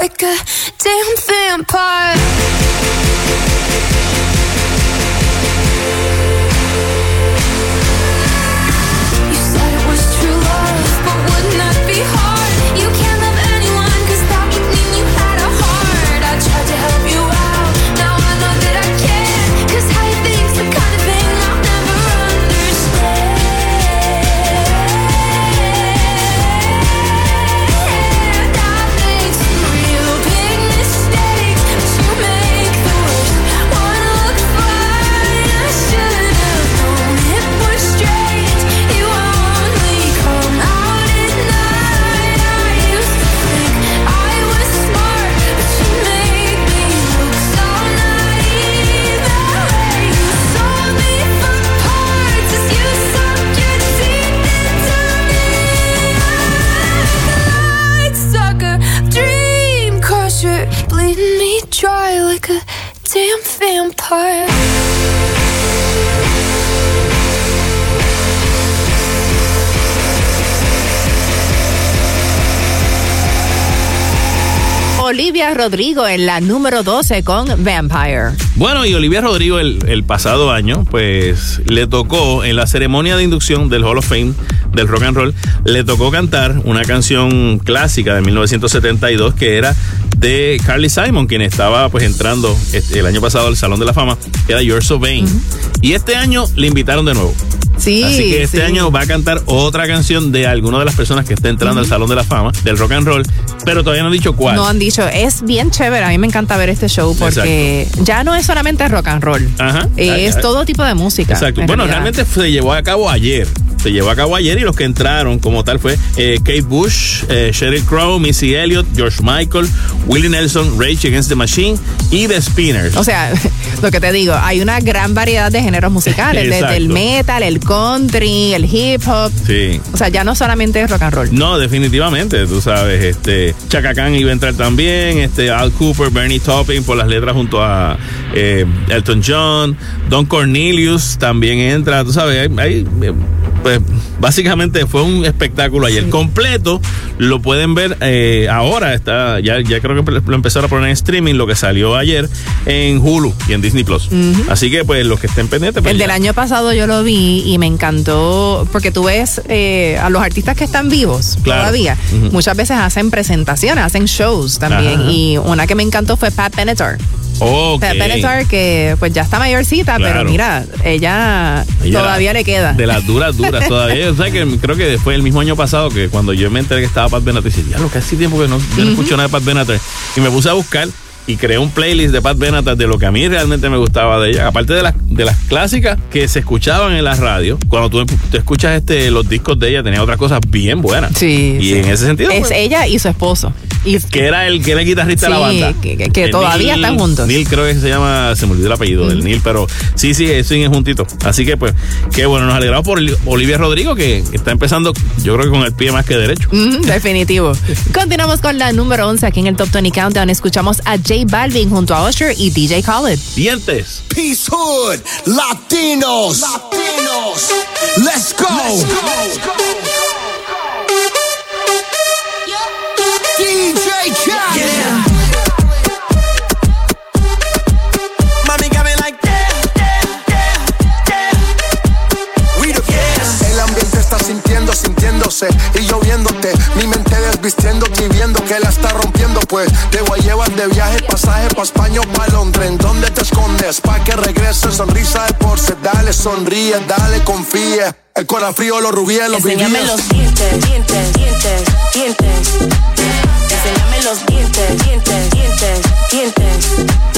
like a damn vampire. Olivia Rodrigo en la número 12 con Vampire. Bueno, y Olivia Rodrigo el, el pasado año, pues le tocó en la ceremonia de inducción del Hall of Fame del rock and roll, le tocó cantar una canción clásica de 1972 que era de Carly Simon, quien estaba pues entrando el año pasado al Salón de la Fama, que era You're So Vain. Y este año le invitaron de nuevo. Sí, Así que este sí. año va a cantar otra canción de alguna de las personas que está entrando al Salón de la Fama del rock and roll, pero todavía no han dicho cuál. No han dicho, es bien chévere. A mí me encanta ver este show porque ya no es solamente rock and roll. Ajá. Es Ah, ah. todo tipo de música. Exacto. en Bueno, realidad. realmente se llevó a cabo ayer. Se llevó a cabo ayer y los que entraron como tal fue eh, Kate Bush, eh, Sheryl Crow, Missy Elliott, George Michael, Willie Nelson, Rage Against the Machine y The Spinners. O sea, lo que te digo, hay una gran variedad de géneros musicales, desde el metal, el country, el hip hop. sí. O sea, ya no solamente es rock and roll. No, definitivamente, tú sabes, este Chaka Khan iba a entrar también, este Al Cooper, Bernie Topping por las letras junto a eh, Elton John, Don Cornelius también entra, tú sabes, hay, hay, pues básicamente fue un espectáculo ayer completo, lo pueden ver eh, ahora, está ya, ya creo que lo empezaron a poner en streaming, lo que salió ayer en Hulu y en Disney Plus. Así que pues los que estén pendientes, pues, El ya. del año pasado yo lo vi y me encantó porque tú ves eh, a los artistas que están vivos Claro. todavía. Muchas veces hacen presentaciones, hacen shows también. Ajá. Y una que me encantó fue Pat Benatar. Ok. Pat Benatar que pues ya está mayorcita, pero Claro. mira, ella, Ella todavía le queda. De las duras, duras todavía. O sea, que creo que fue el mismo año pasado que cuando yo me enteré que estaba Pat Benatar, dije, ya lo que hace tiempo que no, yo no Ujú. escucho nada de Pat Benatar. Y me puse a buscar y creé un playlist de Pat Benatar de lo que a mí realmente me gustaba de ella. Aparte de las, de las clásicas que se escuchaban en la radio, cuando tú, tú escuchas este, los discos de ella, tenía otras cosas bien buenas. Sí. Y sí. en ese sentido. Es pues, ella y su esposo. Y que era el que era el guitarrista de la banda. que- que- que todavía Neil- están juntos. Neil creo que se llama, se me olvidó el apellido del Neil, pero sí, sí, eso es juntito. Así que pues, qué bueno, nos alegramos por Olivia Rodrigo, que está empezando, yo creo que con el pie más que derecho. Definitivo. Continuamos con la número 11 aquí en el Top 20 Countdown. Escuchamos a J Balvin junto a Usher y DJ Khaled. Dientes. Peace Hood, Latinos, Latinos, let's go. DJ Khaled. Mami y lloviéndote. Mi mente desvistiéndote y viendo que la está rompiendo. Pues te voy a llevar de viaje, pasaje pa' España o pa' Londres. ¿En dónde te escondes? Pa' que regrese, sonrisa de porce. Dale, sonríe, dale, confía. El corazón frío, los rubíes, los Enséñame vivíes. los dientes, dientes, dientes, dientes. Enséñame los dientes, dientes, dientes, dientes.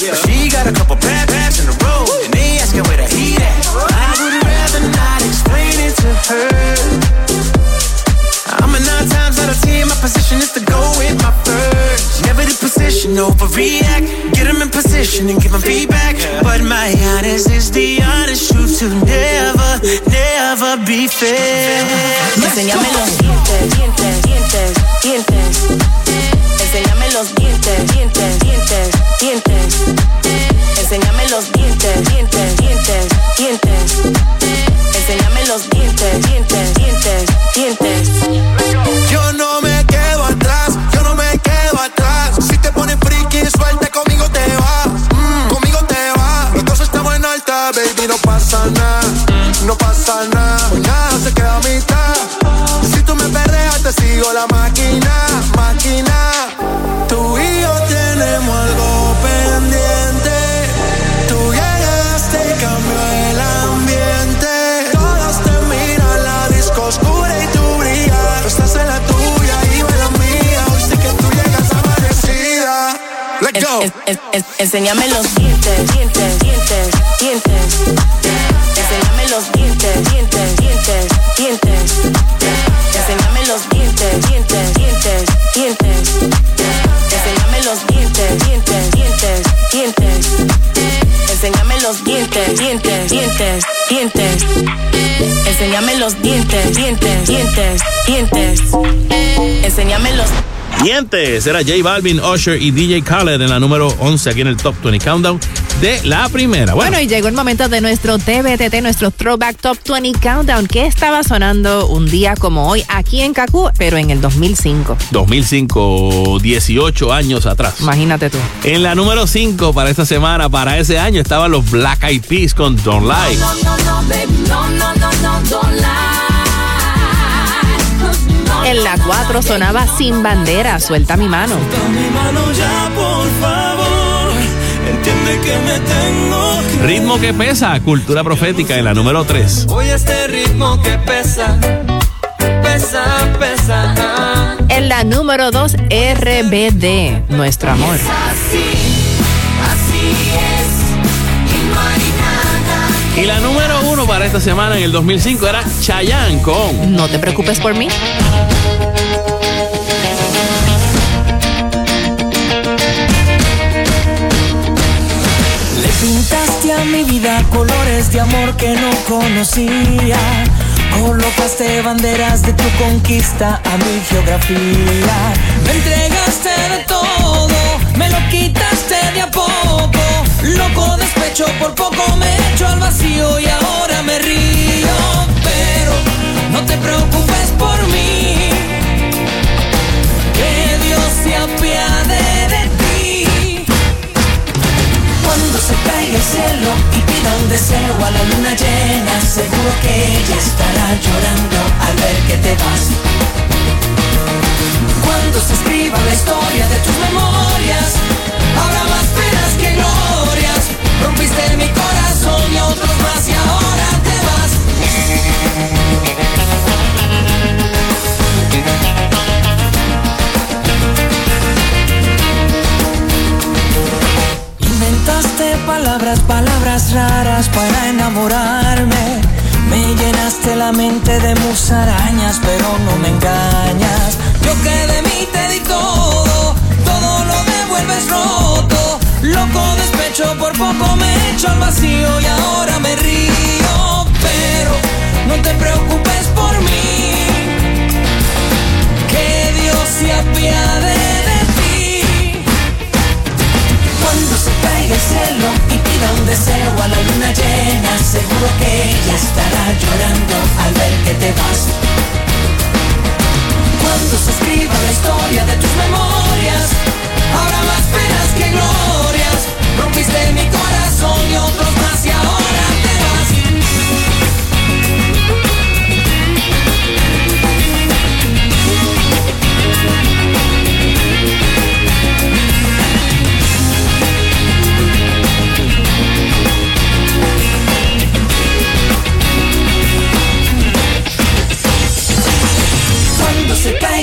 Get back. But she got a couple bad babs in a row. And they asking where the heat at. I would rather not explain it to her. I'm a nine times out of ten. My position is to go with my first. Never the position, overreact. Get them in position and give them feedback. But my honest is the honest truth to never, never be fair. Enséñame los dientes, dientes, dientes, dientes. Enséñame los dientes, dientes, dientes, dientes. Enséñame los dientes, dientes, dientes, dientes. Enséñame los dientes, dientes, dientes, dientes. Yo no me quedo atrás, yo no me quedo atrás. Si te pones friki, suerte conmigo te va, mm, conmigo te va. Los dos estamos en alta, baby, no pasa nada, no pasa nada. Pues nada se queda mitad. Si tú me perreas, te sigo la máquina. En- en- en- Enséñame los dientes, dientes, dientes, dientes. Enséñame los dientes, dientes, dientes, dientes. Enséñame los dientes, dientes, dientes, dientes. Enséñame los dientes, dientes, dientes, dientes. Enséñame los dientes, dientes, dientes, dientes. Enséñame los dientes, dientes, dientes, dientes. Enséñame los Dientes. Era J Balvin, Usher y DJ Khaled en la número 11 aquí en el Top 20 Countdown de la primera. Bueno, Bueno, y llegó el momento de nuestro TBTT, nuestro Throwback Top 20 Countdown, que estaba sonando un día como hoy aquí en Cacú, pero en el 2005. 2005, 18 años atrás. Imagínate tú. En la número 5 para esta semana, para ese año, estaban los Black Eyed Peas con Don't Lie. No, no, no, baby, no, no, no, no, don't lie. En la 4 sonaba Sin Bandera, Suelta mi mano. Mi mano ya, por favor. Entiende que me tengo que Ritmo que pesa, cultura profética en la número 3. Oye este ritmo que pesa, pesa, pesa. En la número 2, RBD, Nuestro Amor. Así, así es. Y no hay nada. Y la número 1 para esta semana en el 2005 era Chayanne con No te preocupes por mí. Le pintaste a mi vida colores de amor que no conocía. Colocaste banderas de tu conquista a mi geografía. Me entregaste de todo, me lo quitaste de a poco. Loco despecho, por poco me echo al vacío y ahora me río. Pero no te preocupes por mí, que Dios se apiade llorando al ver que te vas. Cuando se escriba la historia de tus memorias, habrá más penas que glorias. Rompiste mi corazón y otros más y ahora mente de musarañas, pero no me engañas. Yo que de mí te di todo, todo lo devuelves roto. Loco despecho, por poco me echo al vacío y ahora me río. Pero no te preocupes por mí, que Dios se apiade de ti. Cuando se caiga el cielo y un deseo a la luna llena, seguro que ella estará llorando al ver que te vas. Cuando se escriba la historia de tus memorias, habrá más penas que glorias. Rompiste mi corazón y otros más y ahora te vas.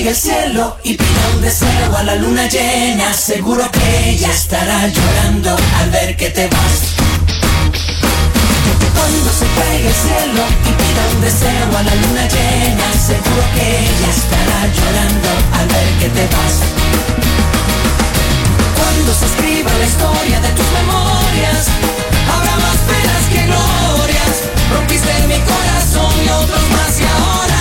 El cielo y pida un deseo a la luna llena, seguro que ella estará llorando al ver que te vas. Cuando se caiga el cielo y pida un deseo a la luna llena, seguro que ella estará llorando al ver que te vas. Cuando se escriba la historia de tus memorias, habrá más penas que glorias. Rompiste mi corazón y otros más y ahora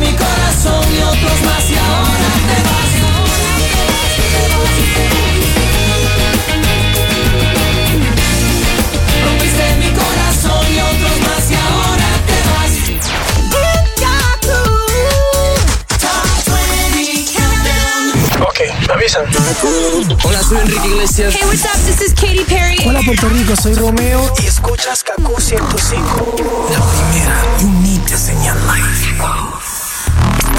mi corazón y otros más y ahora Avisan. Hola, soy Enrique Iglesias. Hey, what's up? This is Katy Perry. Hola Puerto Rico, soy Romeo y escuchas Kaku 105. La primera, you need to señal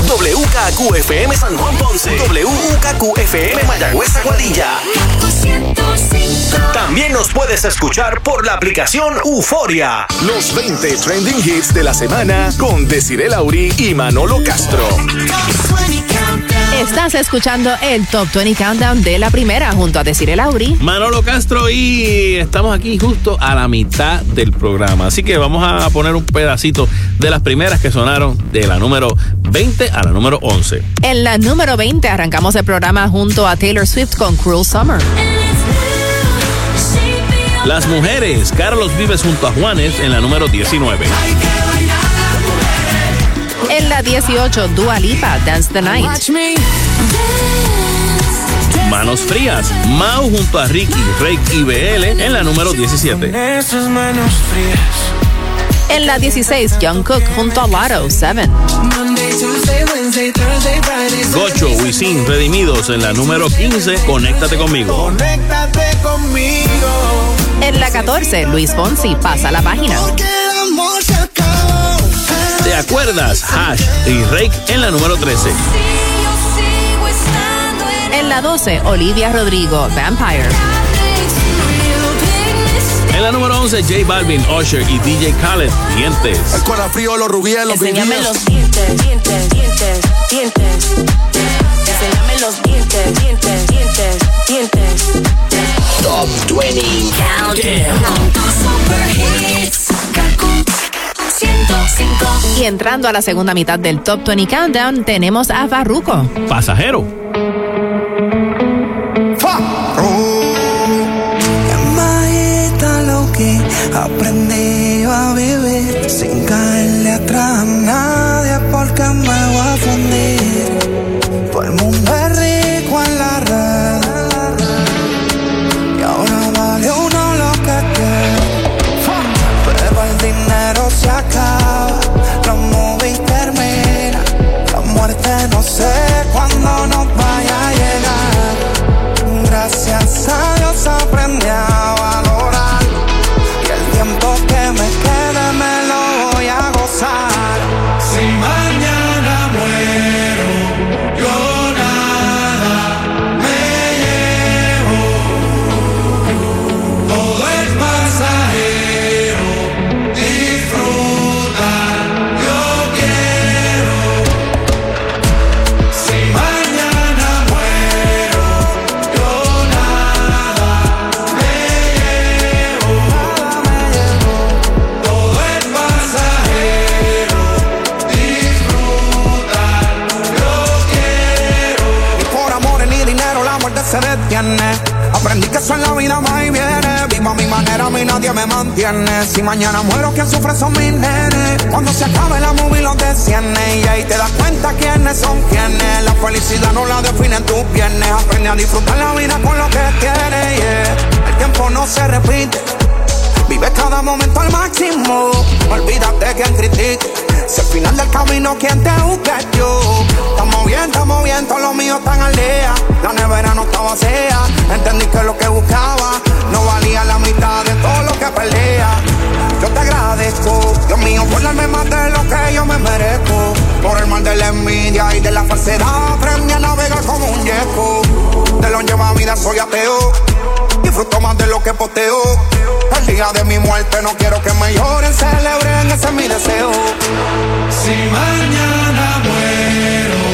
WKQFM San Juan Ponce. WKQFM Mayagüez Aguadilla. También nos puedes escuchar por la aplicación Euforia. Los 20 trending hits de la semana con Desiree Lauri y Manolo Castro. Estás escuchando el Top 20 Countdown de la primera junto a Desiree Lauri. Manolo Castro y estamos aquí justo a la mitad del programa. Así que vamos a poner un pedacito de las primeras que sonaron de la número 20 a la número 11. En la número 20 arrancamos el programa junto a Taylor Swift con Cruel Summer. Las mujeres, Carlos Vives junto a Juanes en la número 19. En la 18, Dua Lipa, Dance the Night. Manos frías, Mau junto a Ricky, Rake y BL en la número 17. Esas manos frías. En la 16, Young Cook junto a Lotto, 7. Gocho, Wisin, Redimidos en la número 15. Conéctate conmigo. Conéctate conmigo. En la 14, Luis Fonsi, pasa la página. ¿Te acuerdas? Hash y Rake en la número 13. En la 12, Olivia Rodrigo, Vampire. En la número 11, J Balvin, Usher y DJ Khaled, Dientes. Escuela frío, los rubíes, los Enséñame los dientes, dientes, dientes, dientes. Enséñame los dientes, dientes, dientes, dientes. Top 20 Countdown. Y entrando a la segunda mitad del Top 20 Countdown, tenemos a Farruko. Pasajero. Si mañana muero, quien sufre son mis nenes. Cuando se acabe la movie los desciende. Y ahí te das cuenta quiénes son quienes. La felicidad no la definen tus piernas. Aprende a disfrutar la vida con lo que tienes. yeah. El tiempo no se repite. Vive cada momento al máximo. Olvídate quien critique. Si al final del camino quien te busca yo. Estamos bien, estamos bien, todos los míos están al. La nevera no estaba vacía. Entendí que lo que buscaba no valía la mitad de todo lo que perdía. Yo te agradezco, Dios mío, por darme más de lo que yo me merezco. Por el mal de la envidia y de la falsedad, aprendí a navegar como un yeco. De lo lleva vida soy ateo. Disfruto más de lo que posteo. El día de mi muerte no quiero que me lloren, celebren, ese es mi deseo. Si mañana muero,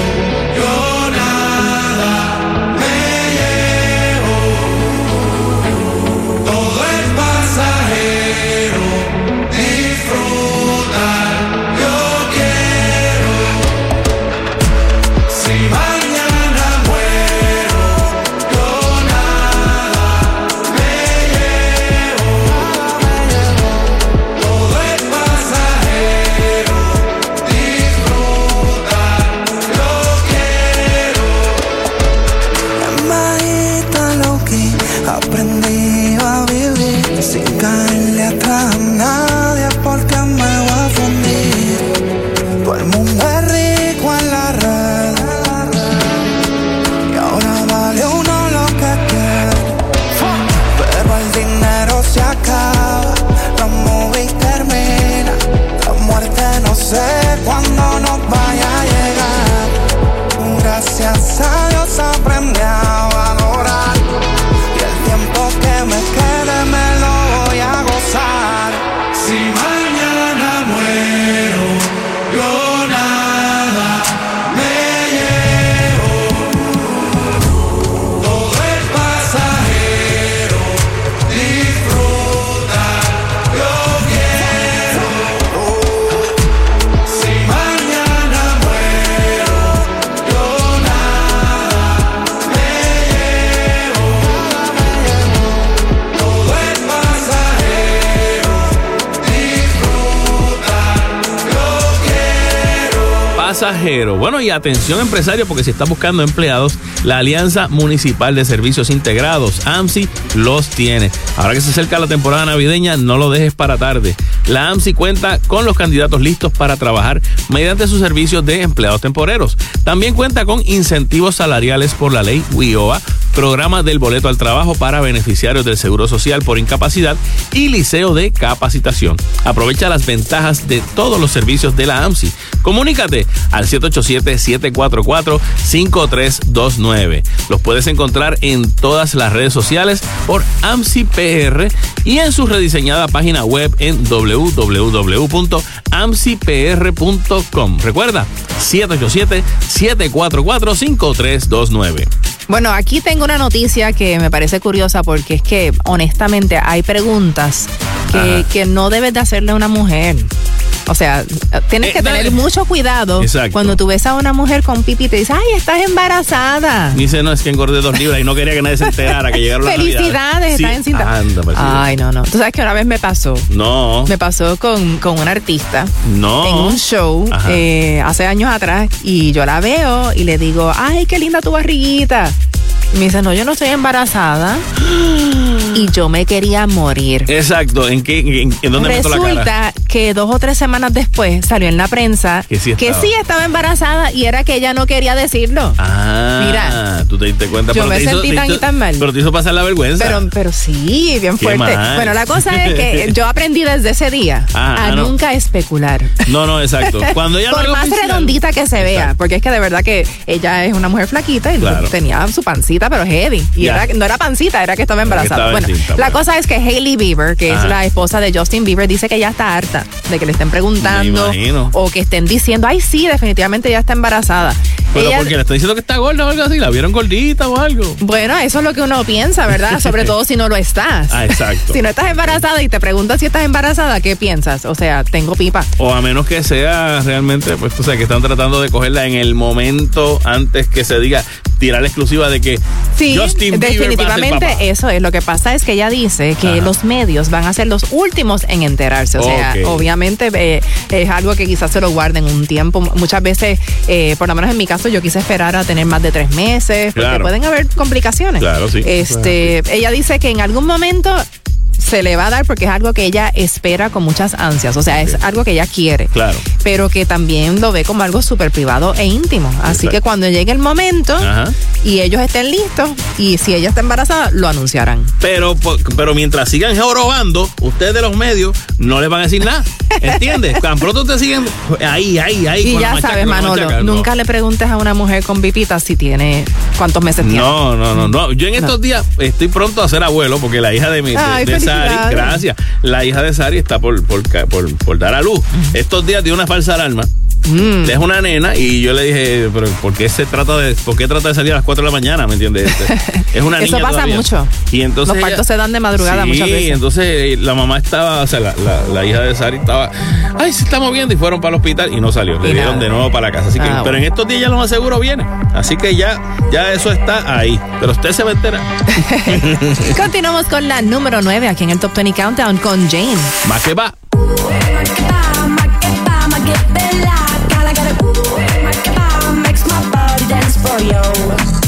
y atención empresario, porque si estás buscando empleados, la Alianza Municipal de Servicios Integrados, AMSI, los tiene. Ahora que se acerca la temporada navideña, no lo dejes para tarde. La AMSI cuenta con los candidatos listos para trabajar mediante sus servicios de empleados temporeros. También cuenta con incentivos salariales por la ley WIOA, programa del boleto al trabajo para beneficiarios del Seguro Social por incapacidad y liceo de capacitación. Aprovecha las ventajas de todos los servicios de la AMSI. Comunícate al 787-744-5329. Los puedes encontrar en todas las redes sociales por AMSI PR y en su rediseñada página web en www.amsipr.com. Recuerda, 787-744-5329. Bueno, aquí tengo una noticia que me parece curiosa porque es que honestamente hay preguntas que, que no debes de hacerle a una mujer. O sea, tienes Eh, que dale. tener mucho cuidado Exacto. cuando tú ves a una mujer con pipi y te dice, ay, estás embarazada. Dice, no, es que engordé dos libras y no quería que nadie se enterara que llegaron Felicidades, estás Sí, encinta. anda, pues. Ay, no, no. Tú sabes que una vez me pasó. No, Me pasó con, con una artista no. en un show eh, hace años atrás y yo la veo y le digo, ay, qué linda tu barriguita. Y me dice, no, yo no estoy embarazada. Y yo me quería morir. Exacto, ¿en qué, en, en dónde meto la cara? Que dos o tres semanas después salió en la prensa Que sí estaba. sí estaba embarazada y era que ella no quería decirlo. Ah, Mira, tú te diste cuenta. yo pero me te sentí tan y hizo- tan mal. Pero te hizo pasar la vergüenza. Pero, pero sí, bien Qué fuerte. mal. Bueno, la cosa es que yo aprendí desde ese día Ah, a no. nunca especular. no, no, exacto. Cuando ella Por más oficial- redondita que se vea, porque es que de verdad que ella es una mujer flaquita y Claro. tenía su pancita, pero heavy. Y Ya. era- no era pancita, era que estaba embarazada. estaba bueno, la bueno. cosa es que Hailey Bieber, que es la esposa de Justin Bieber, dice que ya está harta de que le estén preguntando o que estén diciendo, ay, sí, definitivamente ya está embarazada. Pero Ella- porque le está diciendo que está gorda o algo así, la vieron gordita o algo. bueno, eso es lo que uno piensa, ¿verdad? Sobre todo si no lo estás. Ah, exacto. Si no estás embarazada y te preguntas si estás embarazada, ¿qué piensas? O sea, tengo pipa. O a menos que sea realmente, pues tú sabes que están tratando de cogerla en el momento antes que se diga, tirar la exclusiva de que Sí, Justin Bieber va a ser definitivamente eso es. Lo que pasa es que ella dice que Ajá. los medios van a ser los últimos en enterarse. O sea, obviamente eh, es algo que quizás se lo guarden un tiempo. Muchas veces, eh, por lo menos en mi caso, yo quise esperar a tener más de tres meses porque Claro. pueden haber complicaciones. Claro, sí. Este, ella dice que en algún momento se le va a dar porque es algo que ella espera con muchas ansias. O sea, es algo que ella quiere. Claro. Pero que también lo ve como algo súper privado e íntimo. Así Exacto. que cuando llegue el momento Ajá. y ellos estén listos y si ella está embarazada, lo anunciarán. Pero, pero mientras sigan jorobando, ustedes de los medios no les van a decir nada. ¿Entiendes? Tan pronto te siguen ahí, ahí, ahí. Y ya machaca, sabes, Manolo, machaca. No. nunca le preguntes a una mujer con pipita si tiene cuántos meses tiene. No, no, no, no. Yo en estos días estoy pronto a ser abuelo porque la hija de mi de, Sari, gracias. La hija de Sari está por, por, por dar a luz. Estos días dio una falsa alarma. Mm. Es una nena y yo le dije, pero ¿por qué se trata de, por qué trata de salir a las 4 de la mañana? ¿Me entiendes? Este, Es una Eso niña pasa todavía. mucho. Y entonces Los partos ella- se dan de madrugada sí, muchas veces. entonces eh, la mamá estaba, o sea, la, la- la hija de Sari estaba, ay, se está moviendo y fueron para el hospital y no salió. Le Y dieron de nuevo para la casa. Así que, Ah, pero en estos días ya lo más seguro viene. Así que ya, ya eso está ahí. Pero usted se va a enterar. Continuamos con la número 9 aquí en el Top 20 Countdown con Jane. Más que va. yo.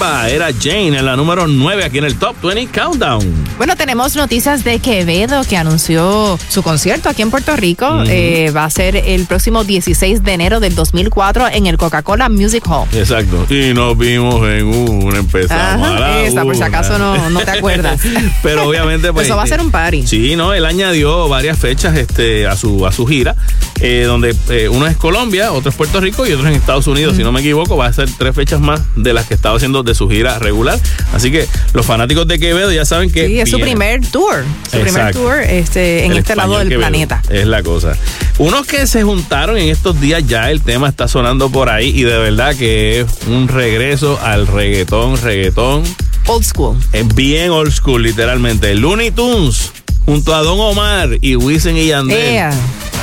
Era Jane en la número 9 aquí en el Top 20 Countdown. Bueno, tenemos noticias de Quevedo que anunció su concierto aquí en Puerto Rico. Ujú. Eh, va a ser el próximo 16 de enero del 2004 en el Coca-Cola Music Hall. Exacto. Y nos vimos en una, empezamos a Ajá, la esa, por si una. acaso no, no te acuerdas. Pero obviamente pues Eso va a ser un party. Sí, no, él añadió varias fechas este a su a su gira, eh, donde eh, uno es Colombia, otro es Puerto Rico y otro es en Estados Unidos, si no me equivoco, va a ser tres fechas más de las que estaba haciendo de su gira regular. Así que los fanáticos de Quevedo ya saben que Sí, es su primer tour. Su primer tour este, en El este lado del Quevedo, planeta. Es la cosa. Unos que se juntaron en estos días, ya el tema está sonando por ahí y de verdad que es un regreso al reggaetón, reggaetón. Old school. Es bien old school, literalmente. Looney Tunes junto a Don Omar y Wisin y Yandel.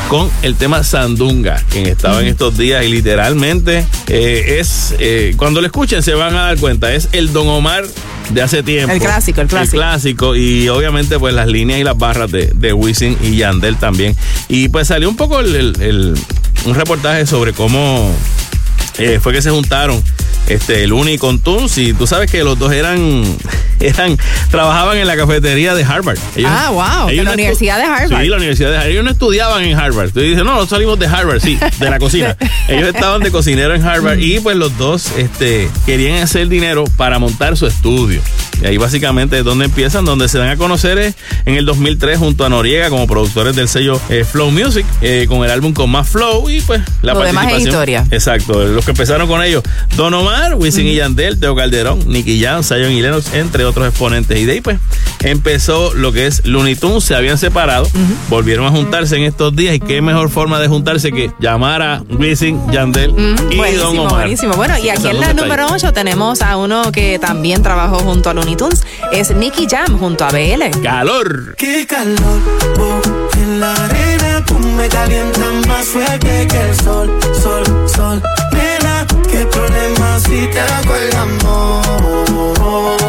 Con el tema Sandunga, quien estaba en estos días y literalmente eh, es, eh, cuando lo escuchen se van a dar cuenta, es el Don Omar de hace tiempo. El clásico, el clásico. El clásico y obviamente pues las líneas y las barras de, de Wisin y Yandel también. Y pues salió un poco el- el- el- un reportaje sobre cómo eh, fue que se juntaron este el Uni con Tunes y tú sabes que los dos eran eran trabajaban en la cafetería de Harvard. Ah, wow, de la no Universidad de Harvard. Sí, la Universidad de Harvard. Ellos no estudiaban en Harvard. Tú dices, no, no salimos de Harvard, sí, de la cocina. Ellos estaban de cocinero en Harvard y pues los dos este, querían hacer dinero para montar su estudio. Y ahí básicamente es donde empiezan, donde se dan a conocer es en el 2003 junto a Noriega como productores del sello eh, Flow Music, eh, con el álbum con más flow y pues la Lo demás es participación. historia. Exacto, los que empezaron con ellos, Don Omar, Wisin y Yandel, Teo Calderón, Nicky Jam, Zion y Lennox, entre otros exponentes. Y de ahí pues empezó lo que es Looney Tunes, se habían separado, volvieron a juntarse en estos días y qué mejor forma de juntarse que llamar a Wisin, Yandel y Don Buenísimo, Omar. buenísimo. Bueno, y aquí en la número ahí. 8 tenemos a uno que también trabajó junto a Looney Tunes. Es Nicky Jam junto a BL. Calor. Qué calor, oh, en la arena tú me calientas más fuerte que el sol, sol, sol. Nena, qué problema si te hago el amor.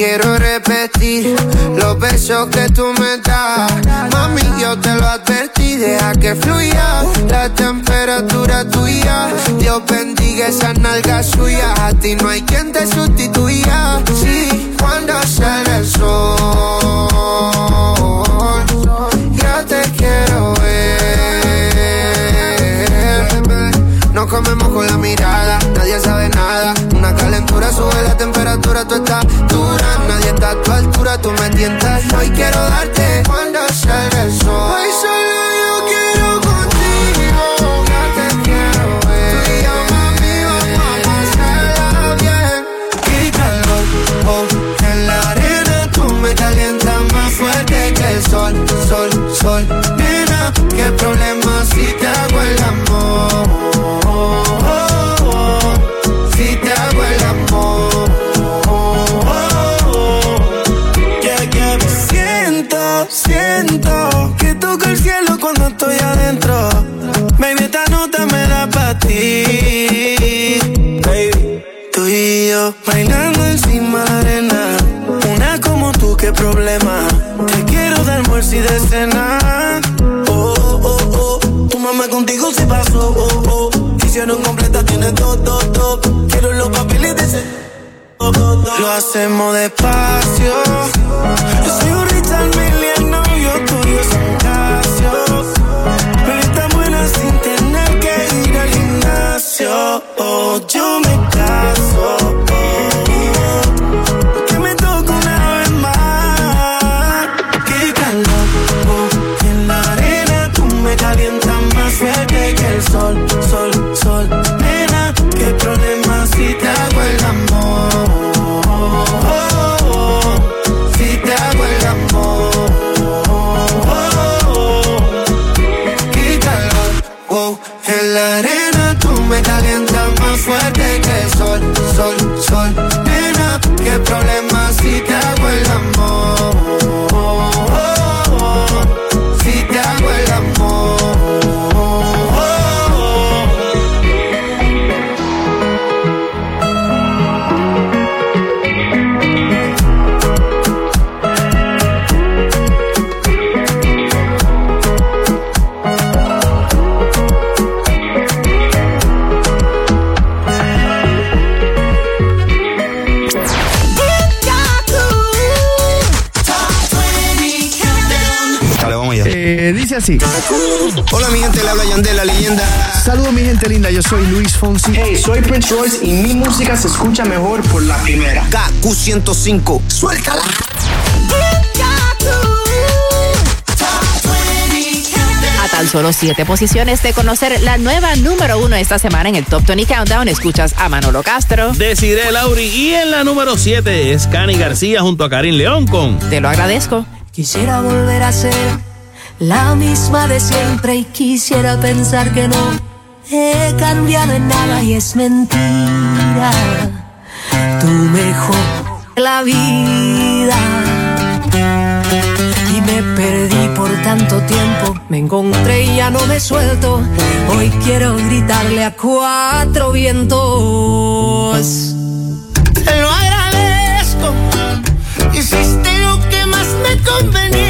Quiero repetir los besos que tú me das. Mami, yo te lo advertí, deja que fluya la temperatura tuya. Dios bendiga esas nalgas suyas, a ti no hay quien te sustituya. Sí, cuando sale el sol, ya te quiero ver. Nos comemos con la mirada, nadie sabe nada. Una calentura sube la temperatura, tú estás dura. Nadie está a tu altura, tú me tientas. Hoy quiero darte cuando salga el sol. Hoy solo yo quiero contigo, ya te quiero ver. Tú y yo, mami, vamos a bien. Qué calor, oh, en la arena tú me calientas más fuerte que el sol, sol, sol. Nena, qué problema estoy adentro. Baby, esta nota me da para ti. Baby, tú y yo bailando encima de arena. Una como tú, qué problema. Te quiero de almuerzo y de cena. Oh, oh, oh. Tu mamá contigo se pasó. Oh, oh. Hicieron completa, tiene todo, todo, todo. Quiero los papeles de ese. Oh, oh, oh. Lo hacemos despacio. Yo soy un Richard Mille, el novio tuyo Oh, yo me así. Hola mi gente, le habla Yandel, la leyenda. Saludos mi gente linda, yo soy Luis Fonsi. Hey, soy Prince Royce y mi música se escucha mejor por la primera. KQ105. Suéltala. A tan solo siete posiciones de conocer la nueva número uno esta semana en el Top 20 Countdown, escuchas a Manolo Castro. Desiree Lauri. Y en la número 7 es Cani García junto a Karim León con Te lo agradezco. Quisiera volver a ser la misma de siempre y quisiera pensar que no he cambiado en nada y es mentira. Tú mejor la vida y me perdí por tanto tiempo. Me encontré y ya no me suelto. Hoy quiero gritarle a cuatro vientos. Te lo agradezco. Hiciste lo que más me convenía.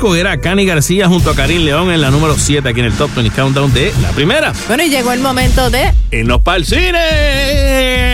Era Cani García junto a Karim León en la número 7 aquí en el Top 20 Countdown de la primera. Bueno, y llegó el momento de. En los pal cine.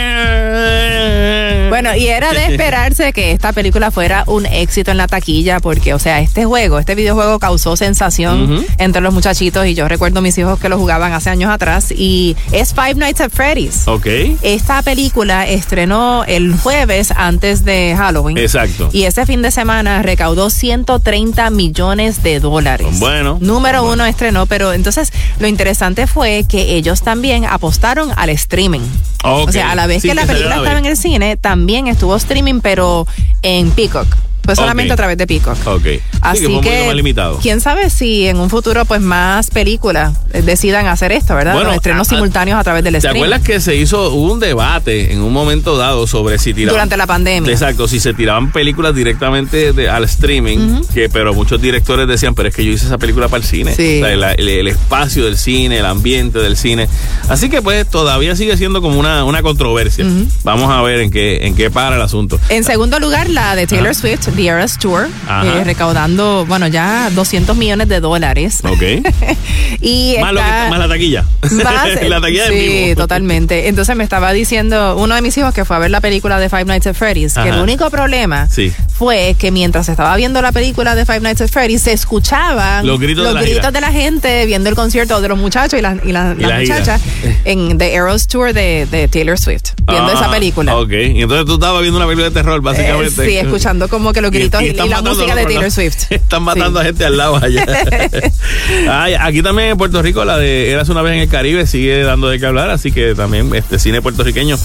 Bueno, y era de esperarse que esta película fuera un éxito en la taquilla, porque, o sea, este juego, este videojuego causó sensación entre los muchachitos, y yo recuerdo mis hijos que lo jugaban hace años atrás, y es Five Nights at Freddy's. Ok. Esta película estrenó el jueves antes de Halloween. Exacto. Y ese fin de semana recaudó 130 millones de dólares. Bueno. Número uno estrenó, pero entonces lo interesante fue que ellos también apostaron al streaming. Ok. O sea, a la vez Sí, que la película a la estaba en el cine, también estuvo streaming, pero en Peacock. Fue solamente a través de Peacock. Ok. Sí, Así que fue un que, más limitado. quién sabe si en un futuro, pues más películas eh, decidan hacer esto, ¿verdad? Bueno, Los estrenos a- simultáneos a través del ¿Te streaming. acuerdas que se hizo hubo un debate en un momento dado sobre si tiraban Durante la pandemia. Exacto, si se tiraban películas directamente de- al streaming, que pero muchos directores decían, pero es que yo hice esa película para el cine. Sí. O sea, el, el- el espacio del cine, el ambiente del cine. Así que pues todavía sigue siendo como una, una controversia. Vamos a ver en qué, en qué para el asunto. En segundo lugar, la de Taylor. Swift, The Eras Tour, eh, recaudando, bueno, ya 200 millones de dólares. Ok. y más, lo que- está- más la taquilla. Más- la taquilla sí, totalmente. Entonces me estaba diciendo uno de mis hijos que fue a ver la película de Five Nights at Freddy's, que Ajá. el único problema Sí. fue que mientras estaba viendo la película de Five Nights at Freddy's se escuchaban Los gritos de la gritos gira. de la gente viendo el concierto de los muchachos y, las- y las- Y las la gira. muchachas en The Eras Tour de, de Taylor Swift, viendo Ah, esa película. Ok, y entonces tú estabas viendo una película de terror, básicamente. Eh, sí, escuchando como que los gritos y, y la música de Taylor. Swift. Están matando a gente al lado allá. Ay, aquí también en Puerto Rico la de Eras una vez en el Caribe sigue dando de qué hablar, así que también este cine puertorriqueño.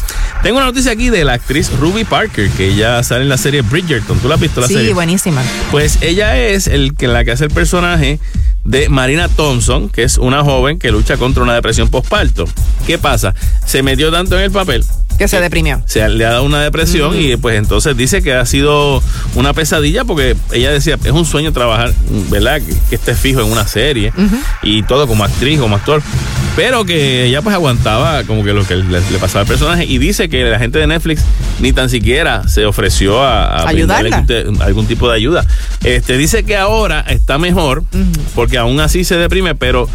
Tengo una noticia aquí de la actriz Ruby Parker, que ya sale en la serie Bridgerton. ¿Tú la has visto la Sí, serie? buenísima. Pues ella es el que la que hace el personaje de Marina Thompson, que es una joven que lucha contra una depresión postparto. ¿Qué pasa? Se metió tanto en el papel Que se deprimió. se le ha dado una depresión y pues entonces dice que ha sido una pesadilla porque ella decía, es un sueño trabajar, ¿verdad? Que, que esté fijo en una serie y todo como actriz, como actor. Pero que ella pues aguantaba como que lo que le, le pasaba al personaje y dice que la gente de Netflix ni tan siquiera se ofreció a, a algún, te- algún tipo de ayuda. Este dice que ahora está mejor porque aún así se deprime, pero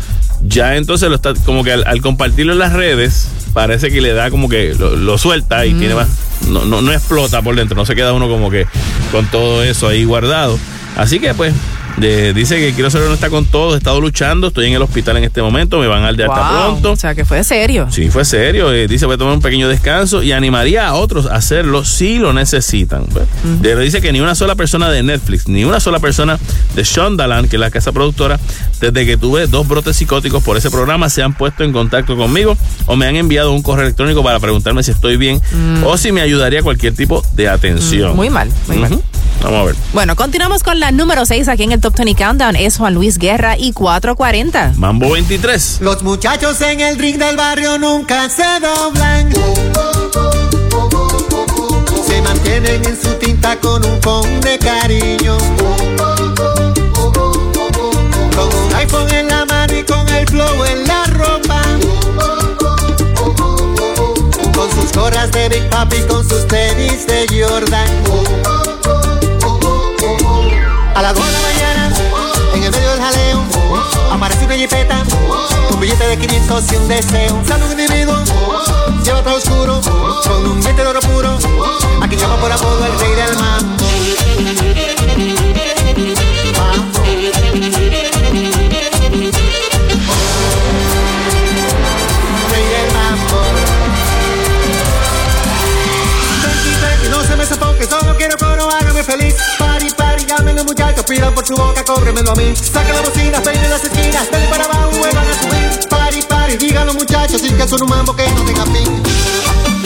ya entonces lo está como que al, al compartirlo en las redes parece que le da como que lo, lo suelta y tiene más no, no, no explota por dentro, no se queda uno como que con todo eso ahí guardado. Así que pues de- dice que quiero ser honesta con todos, he estado luchando, estoy en el hospital en este momento, me van al de Wow. pronto. O sea, que fue serio. Sí, fue serio. eh, dice, voy a tomar un pequeño descanso y animaría a otros a hacerlo si lo necesitan. Pero dice que ni una sola persona de Netflix, ni una sola persona de Shondaland, que es la casa productora, desde que tuve dos brotes psicóticos por ese programa, se han puesto en contacto conmigo o me han enviado un correo electrónico para preguntarme si estoy bien o si me ayudaría cualquier tipo de atención. Mm, muy mal, muy mal. Vamos a ver. Bueno, continuamos con la número 6 aquí en el Top 20 Countdown. Es Juan Luis Guerra y 440. Mambo 23. Los muchachos en el ring del barrio nunca se doblan. Se mantienen en su tinta con un con de cariño. Con un iPhone en la mano y con el flow en la ropa. Con sus gorras de Big Papi, con sus tenis de Jordan. Jipeta, un billete de 500 y un deseo. Sale un individuo, lleva todo oscuro, con un diente de oro puro, a quien llama por apodo el rey del mambo. Rey del mambo. Tranqui, tranqui, no se me sofoque, solo quiero coro, hágame feliz. Los muchachos, pidan por su boca, cóbremelo a mí. Saca la bocina, peine las esquinas, dale para abajo, vuelvan a subir. Party, party, digan muchachos, sin que son un mambo que no tenga fin.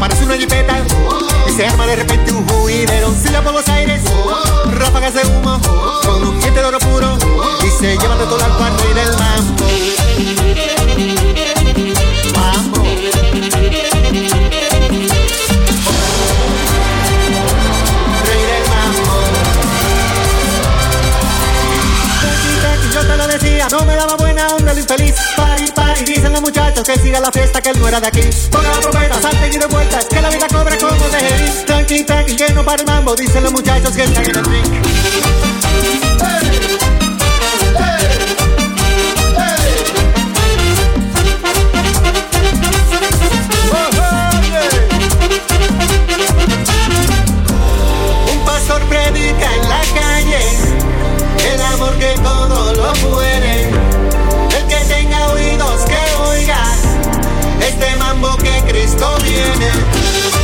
aparece una jipeta y se arma de repente un juidero. Si la por los aires, ráfagas de humo, con un diente de oro puro, y se lleva de todo al y del mambo. Mambo. Rey del mambo. Yo te lo decía, no me daba buena onda el infeliz. Dicen los muchachos que siga la fiesta, que él no era de aquí. Ponga la trompeta, salte y de vueltas, que la vida cobra como de Jerry. Tranqui, tranqui, que no para el mambo, dicen los muchachos que están en el drink. Un pastor predica en la calle el amor que todo lo puede. Este mambo que Cristo viene.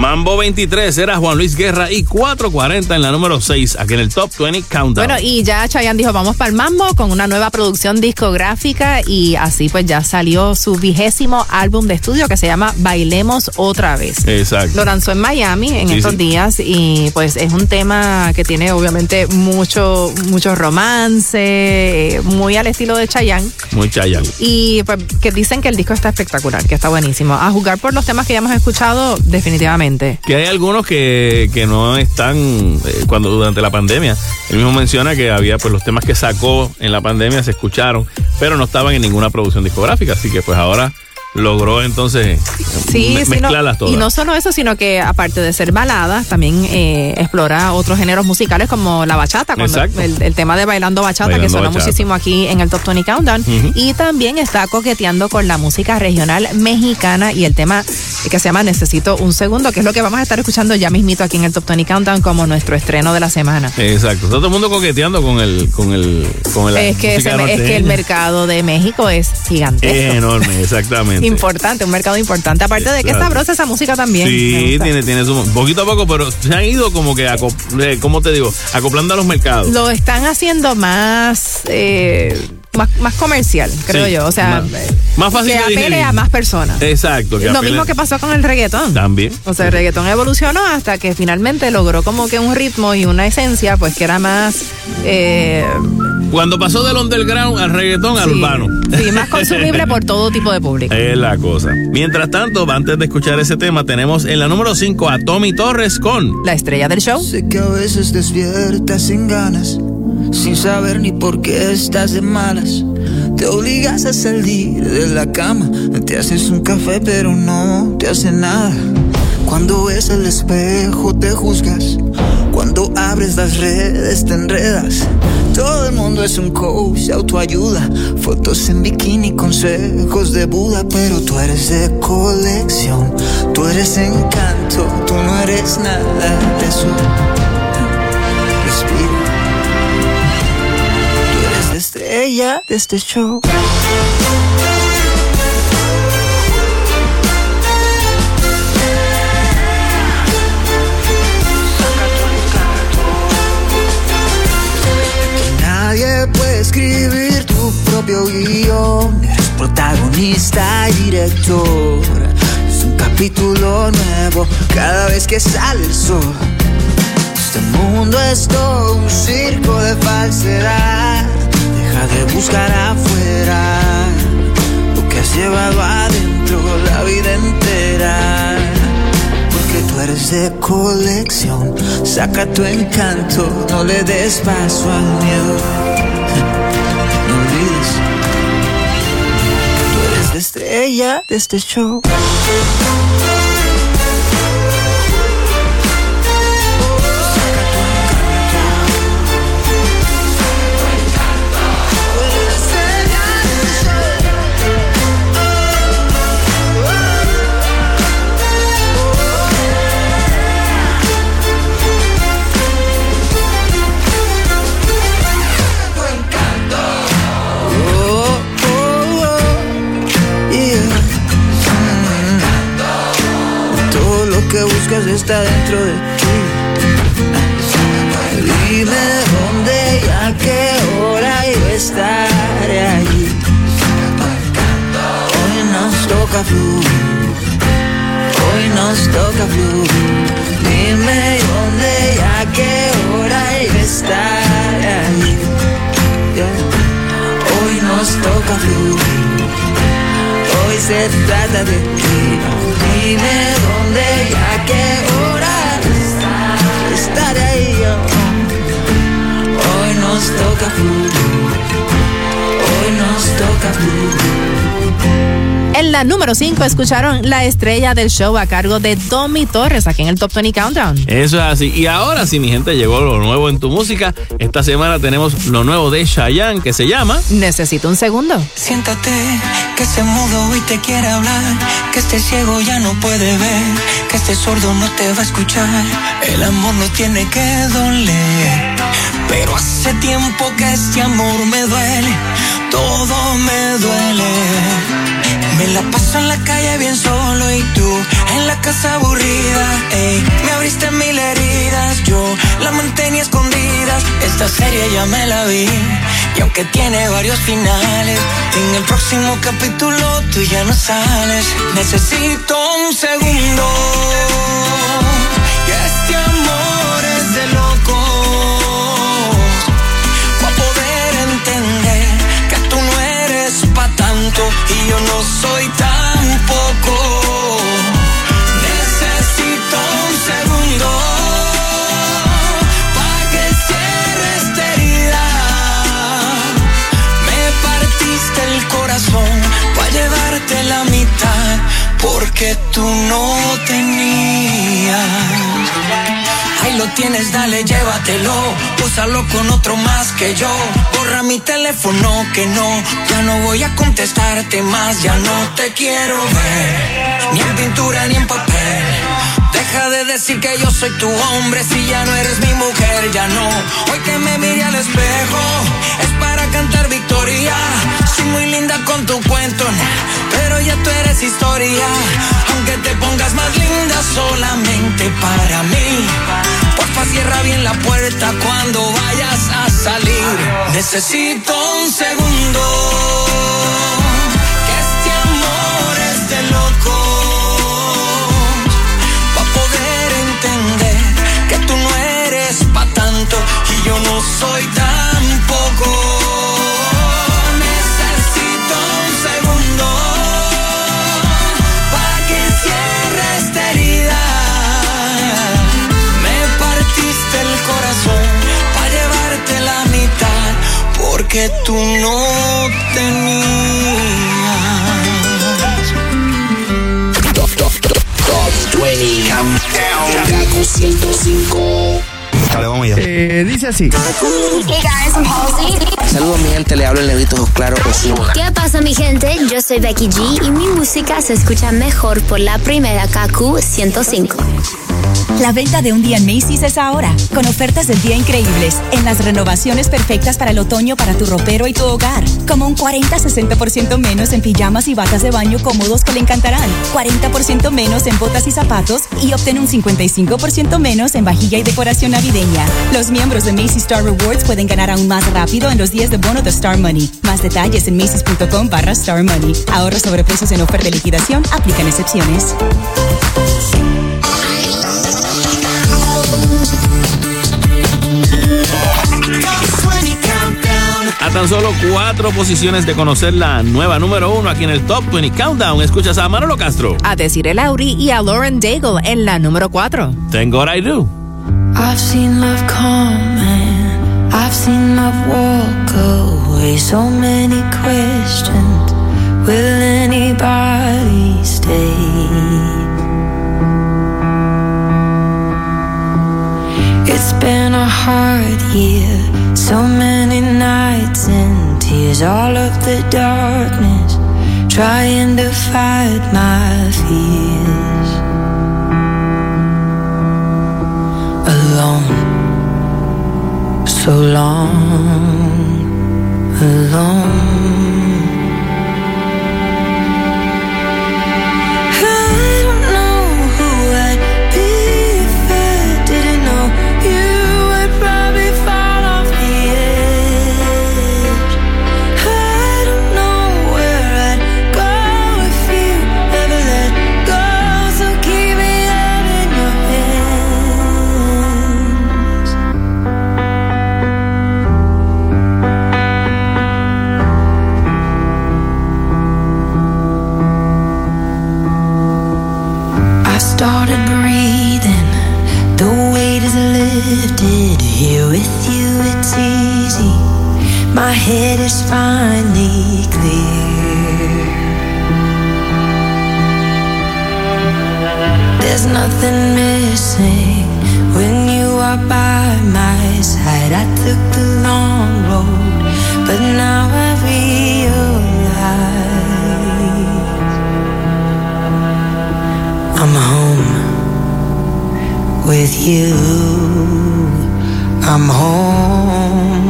Mambo Mambo 23 era Juan Luis Guerra y 440 en la número 6, aquí en el Top 20 Countdown. Bueno, y ya Chayanne dijo, vamos para el mambo con una nueva producción discográfica y así pues ya salió su vigésimo álbum de estudio que se llama Bailemos Otra Vez. Exacto. Lo lanzó en Miami en Sí, estos sí. días y pues es un tema que tiene obviamente mucho, mucho romance, eh, muy al estilo de Chayanne. Muy Chayanne. Y pues que dicen que el disco está espectacular, que está buenísimo. A jugar por los temas que ya hemos escuchado, definitivamente. Que hay algunos que, que no están eh, cuando durante la pandemia. Él mismo menciona que había pues los temas que sacó en la pandemia se escucharon, pero no estaban en ninguna producción discográfica, así que pues ahora logró entonces Sí, me- mezclarlas todas. y no solo eso, sino que aparte de ser baladas, también eh, explora otros géneros musicales como la bachata, cuando el, el tema de Bailando Bachata, que suena Bachata. muchísimo aquí en el Top 20 Countdown. Y también está coqueteando con la música regional mexicana y el tema que se llama Necesito un segundo, que es lo que vamos a estar escuchando ya mismito aquí en el Top 20 Countdown como nuestro estreno de la semana. Exacto. Todo el mundo coqueteando con el con el con la Es que, es que el mercado de México es gigantesco. es enorme, exactamente. Importante, un mercado importante. Aparte de que es sabrosa esa música también. Sí, tiene, tiene su poquito a poco, pero se han ido como que, acop- eh, ¿cómo te digo? Acoplando a los mercados. Lo están haciendo más, eh, más, más comercial, creo Sí, yo. O sea, más- más fácil que apele digerir. a más personas. Exacto. Lo apela- mismo que pasó con el reggaetón. También. O sea, el reggaetón evolucionó hasta que finalmente logró como que un ritmo y una esencia, pues que era más, eh, Cuando pasó del underground al reggaetón al urbano. sí, más consumible por todo tipo de público. Es la cosa. Mientras tanto, antes de escuchar ese tema, tenemos en la número 5 a Tommy Torres con La estrella del show. Sé que a veces despiertas sin ganas, sin saber ni por qué estás de malas. Te obligas a salir de la cama, te haces un café pero no te hace nada. Cuando ves el espejo te juzgas, cuando abres las redes te enredas. Todo el mundo es un coach autoayuda, fotos en bikini, consejos de Buda, pero tú eres de colección, tú eres encanto, tú no eres nada de eso. Respira. Estrella de este show. Nadie puede escribir tu propio guion. Eres protagonista y director. Es un capítulo nuevo cada vez que sale el sol. Este mundo es todo un circo de falsedad. Deja de buscar afuera lo que has llevado adentro la vida entera. Porque tú eres de colección. Saca tu encanto, no le des paso al miedo. No olvides, tú eres la estrella de este show. Está dentro de ti. Dime dónde y a qué hora yo estaré allí. Hoy nos toca fluir. Hoy nos toca fluir. Dime dónde y a qué hora yo estaré allí. Hoy nos toca fluir. Hoy se trata de ti. Dime dónde y a qué hora estaré yo. Hoy nos toca fluir. Hoy nos toca fluir. En la número 5 escucharon la estrella del show a cargo de Tommy Torres aquí en el Top 20 Countdown. Eso es así. Y ahora sí, mi gente, llegó lo nuevo en tu música. Esta semana tenemos lo nuevo de Chayanne que se llama Necesito un segundo. Siéntate, que este mudo y te quiere hablar, que este ciego ya no puede ver, que este sordo no te va a escuchar. El amor no tiene que doler, pero hace tiempo que este amor me duele, todo me duele. Me la paso en la calle bien solo y tú en la casa aburrida. Me abriste mil heridas, yo la mantenía escondidas. Esta serie ya me la vi y aunque tiene varios finales, en el próximo capítulo tú ya no sales. Necesito un segundo. Y yo no soy tampoco. Necesito un segundo pa' que cierre esta herida. Me partiste el corazón pa' llevarte la mitad porque tú no tenías. Ahí lo tienes, dale, llévatelo. Úsalo con otro más que yo. Borra mi teléfono que no. Ya no voy a contestarte más. Ya no te quiero ver. Ni en pintura ni en papel. Deja de decir que yo soy tu hombre si ya no eres mi mujer, ya no. Hoy que me mire al espejo es para cantar victoria. Soy muy linda con tu cuento, pero ya tú eres historia. Aunque te pongas más linda solamente para mí. Porfa, cierra bien la puerta cuando vayas a salir. Necesito un segundo. Que este amor es de loco soy tampoco. Necesito un segundo pa' que cierre esta herida. Me partiste el corazón pa' llevarte la mitad porque tú no tenías. Top, top, top, top 20 Countdown. Kaku 105. Dale, vamos allá. Eh, dice así. Hey guys, I'm Halsey. Saludos, mi gente. Le hablo el negrito claro Osuna. ¿Qué pasa mi gente? Yo soy Becky G y mi música se escucha mejor por la primera KQ 105. La venta de un día en Macy's es ahora, con ofertas del día increíbles, en las renovaciones perfectas para el otoño para tu ropero y tu hogar, como un 40-60% menos en pijamas y batas de baño cómodos que le encantarán, 40% menos en botas y zapatos y obtén un 55% menos en vajilla y decoración navideña. Los miembros de Macy's Star Rewards pueden ganar aún más rápido en los días de bono de Star Money. Más detalles en macy's.com barra Star Money. Ahorros sobre precios en oferta de liquidación, aplican excepciones. A tan solo cuatro posiciones de conocer la nueva número uno aquí en el Top 20 Countdown. Escuchas a Manolo Castro. A Desiree Lauri y a Lauren Daigle en la número 4. Thank God I do. I've seen love come and I've seen love walk away. So many questions. Will anybody stay? Been a hard year. So many nights and tears. All of the darkness. Trying to fight my fears. alone so long alone My head is finally clear. There's nothing missing when you are by my side. I took the long road, but now I realize. I'm home with you. I'm home.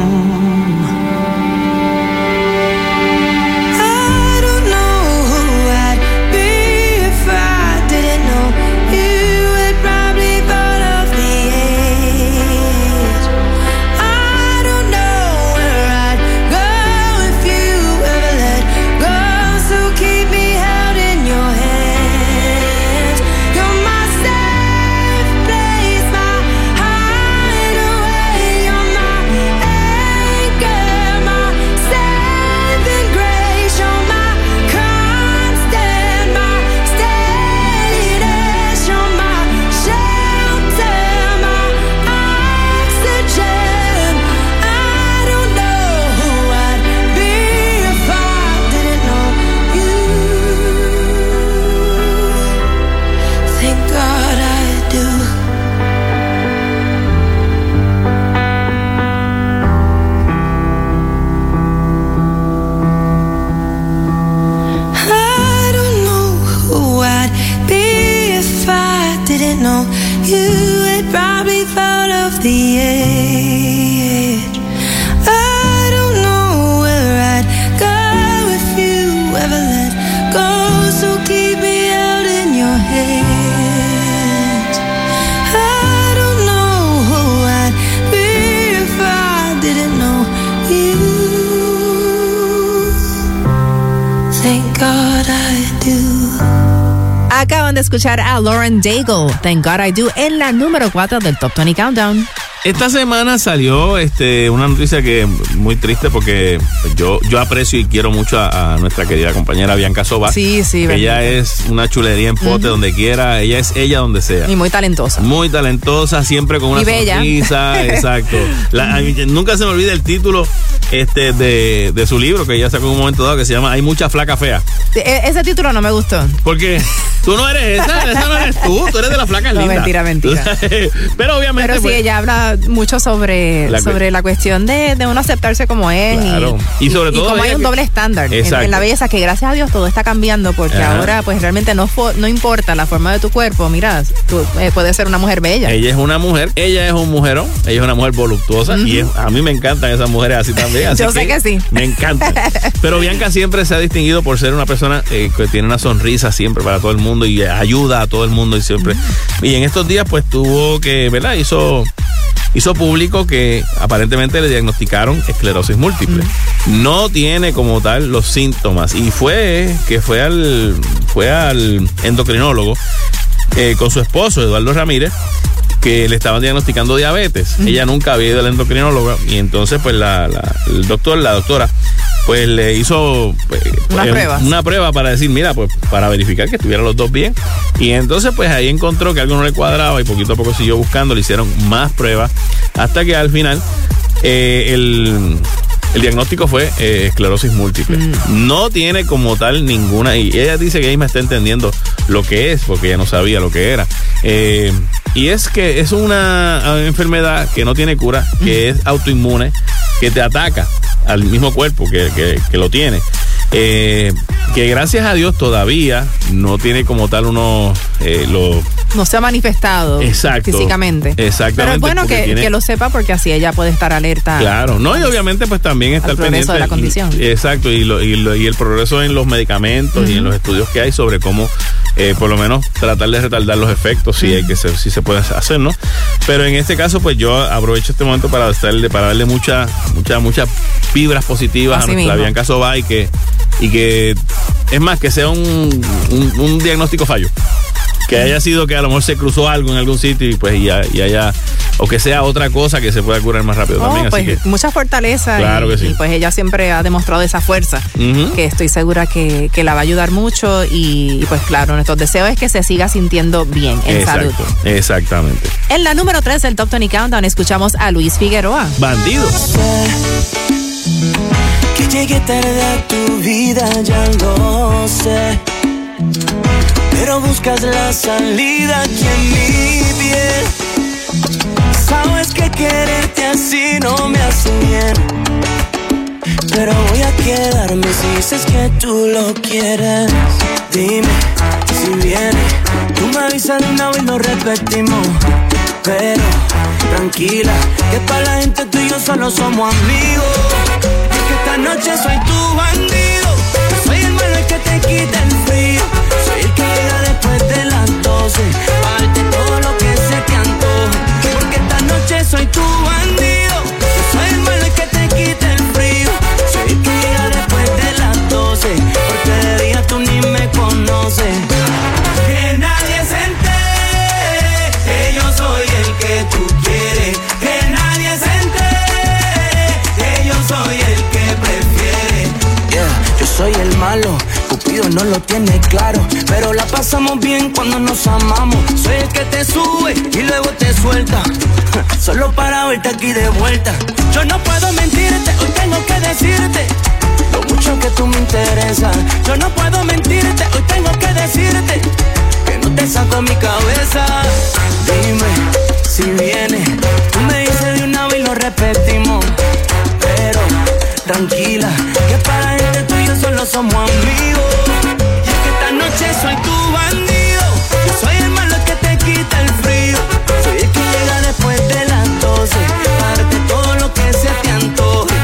Escuchar a Lauren Daigle, Thank God I Do, en la número 4 del Top 20 Countdown. Esta semana salió este, una noticia que muy triste porque yo, yo aprecio y quiero mucho a, a nuestra querida compañera Bianca Soba. Sí, sí, que Ella es una chulería en pote donde quiera. Ella es ella donde sea. Y muy talentosa. Muy talentosa, siempre con una Y bella. sonrisa, exacto. La- a mí nunca se me olvida el título este de, de su libro que ella sacó en un momento dado que se llama Hay mucha flaca fea. E- ese título no me gustó. Porque tú no eres esa, esa no eres tú, tú eres de las flacas No, lindas. mentira, mentira. Pero obviamente Pero sí, pues, ella habla mucho sobre La sobre la cuestión de, de uno aceptarse como es. Claro. Y, Y sobre todo como hay un doble estándar en, en la belleza, que gracias a Dios todo está cambiando, porque Ajá. ahora pues realmente no, no importa la forma de tu cuerpo. Mira, tú eh, puedes ser una mujer bella. Ella es una mujer, ella es un mujerón, ella es una mujer voluptuosa y es- a mí me encantan esas mujeres así también. así Yo sé que sí. Me encanta. Pero Bianca siempre se ha distinguido por ser una persona eh, que tiene una sonrisa siempre para todo el mundo y ayuda a todo el mundo y siempre. Y en estos días pues tuvo que, ¿verdad? Hizo hizo público que aparentemente le diagnosticaron esclerosis múltiple. No tiene como tal los síntomas y fue que fue al fue al endocrinólogo eh, con su esposo Eduardo Ramírez que le estaban diagnosticando diabetes. Ella nunca había ido al endocrinólogo y entonces pues la, la- el doctor, la doctora, pues le hizo pues, Unas eh, pruebas. una prueba para decir, mira, pues para verificar que estuvieran los dos bien. Y entonces pues ahí encontró que algo no le cuadraba y poquito a poco siguió buscando, le hicieron más pruebas hasta que al final eh, el, el diagnóstico fue eh, esclerosis múltiple. No tiene como tal ninguna, y ella dice que ella misma está entendiendo lo que es, porque ella no sabía lo que era. Eh, y es que es una ah, enfermedad que no tiene cura, que es autoinmune, que te ataca al mismo cuerpo que, que- que lo tiene. Eh, que gracias a Dios todavía no tiene como tal unos eh, los No se ha manifestado Exacto. físicamente. Exactamente, Pero es bueno que, tiene- que lo sepa porque así ella puede estar alerta. Claro, no, y obviamente pues también estar Al progreso pendiente. de la condición. Exacto, y, lo- y, lo- y el progreso en los medicamentos y en los estudios que hay sobre cómo eh, por lo menos tratar de retardar los efectos, si hay que se, si se puede hacer, ¿no? Pero en este caso, pues yo aprovecho este momento para darle, para darle mucha, mucha, muchas vibras positivas Así a nuestra mismo. Bianca y que, y que es más que sea un, un- un diagnóstico fallo. Que haya sido que a lo mejor se cruzó algo en algún sitio y pues y, ya- y haya, o que sea otra cosa que se pueda curar más rápido Oh, también. Así pues que, mucha fortaleza Claro y, que sí. y, pues ella siempre ha demostrado esa fuerza que estoy segura que, que la va a ayudar mucho y, y, pues claro, nuestro deseo es que se siga sintiendo bien en salud. Exacto, exactamente. En la número 3 del Top 20 Countdown escuchamos a Luis Figueroa. Bandido. Que llegué tarde a tu vida, ya lo sé. Pero buscas la salida aquí en mi piel. Sabes que quererte así no me hace bien. Pero voy a quedarme si dices que tú lo quieres. Dime si viene. Tú me avisas de una vez y lo repetimos. Pero tranquila, que para la gente tú y yo solo somos amigos. Es que esta noche soy tu bandido. Soy el malo que te quita el frío. 12. Pa' darte todo lo que se te antoje. Porque esta noche soy tu No lo tiene claro, pero la pasamos bien cuando nos amamos. Soy el que te sube y luego te suelta, solo para verte aquí de vuelta. Yo no puedo mentirte, hoy tengo que decirte lo mucho que tú me interesas. Yo no puedo mentirte, hoy tengo que decirte que no te saco mi cabeza. Dime si viene, tú me dices de una vez y lo repetimos. Pero tranquila, que para gente tú y yo solo somos amigos soy tu bandido. Soy el malo que te quita el frío. Soy el que llega después de las 12. Parte todo lo que se te antoje.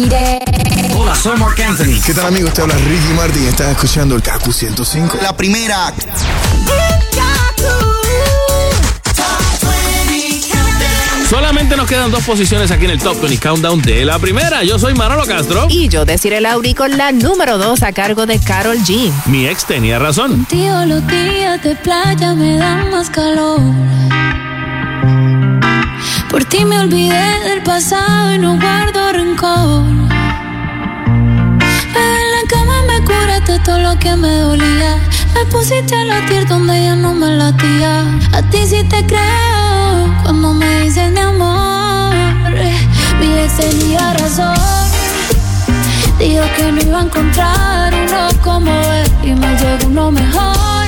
Shakira. Hola, soy Mark Anthony. ¿Qué tal amigos? Te habla Ricky Martin. Estás escuchando el Kaku 105. La primera. Solamente nos quedan dos posiciones aquí en el Top 20 Countdown de la primera. Yo soy Manolo Castro. Y yo deciré Lauri con la número 2 a cargo de Carol G. Mi ex tenía razón. Tío, los días de playa me dan más calor. Por ti me olvidé del pasado y no guardo rencor. Pero en la cama me curaste todo lo que me dolía. Me pusiste a latir donde ya no me latía. A ti sí te creo cuando me dices mi amor. Mi ex tenía razón. Dijo que no iba a encontrar uno como él y me llegó uno mejor.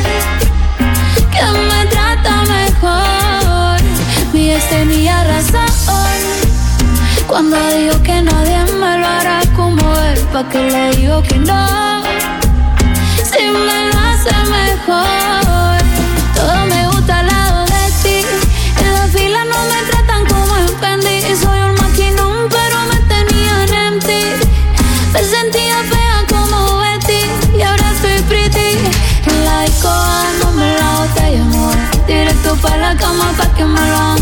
Que me trata mejor. Ex tenía razón. Cuando dijo que nadie me lo hará como él, pa' que le digo que no. Si me lo hace mejor. Todo me gusta al lado de ti. En la fila no me tratan como en Fendi. Soy un maquinón, pero me tenían en ti. Me sentía fea como Betty y ahora estoy pretty. En la disco dándome la botella, amor. Directo para la cama pa' que me lo.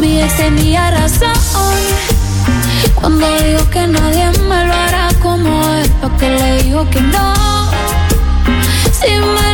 Mi ex tenía razón. Cuando dijo que nadie me lo hará como él, porque le digo que no, si me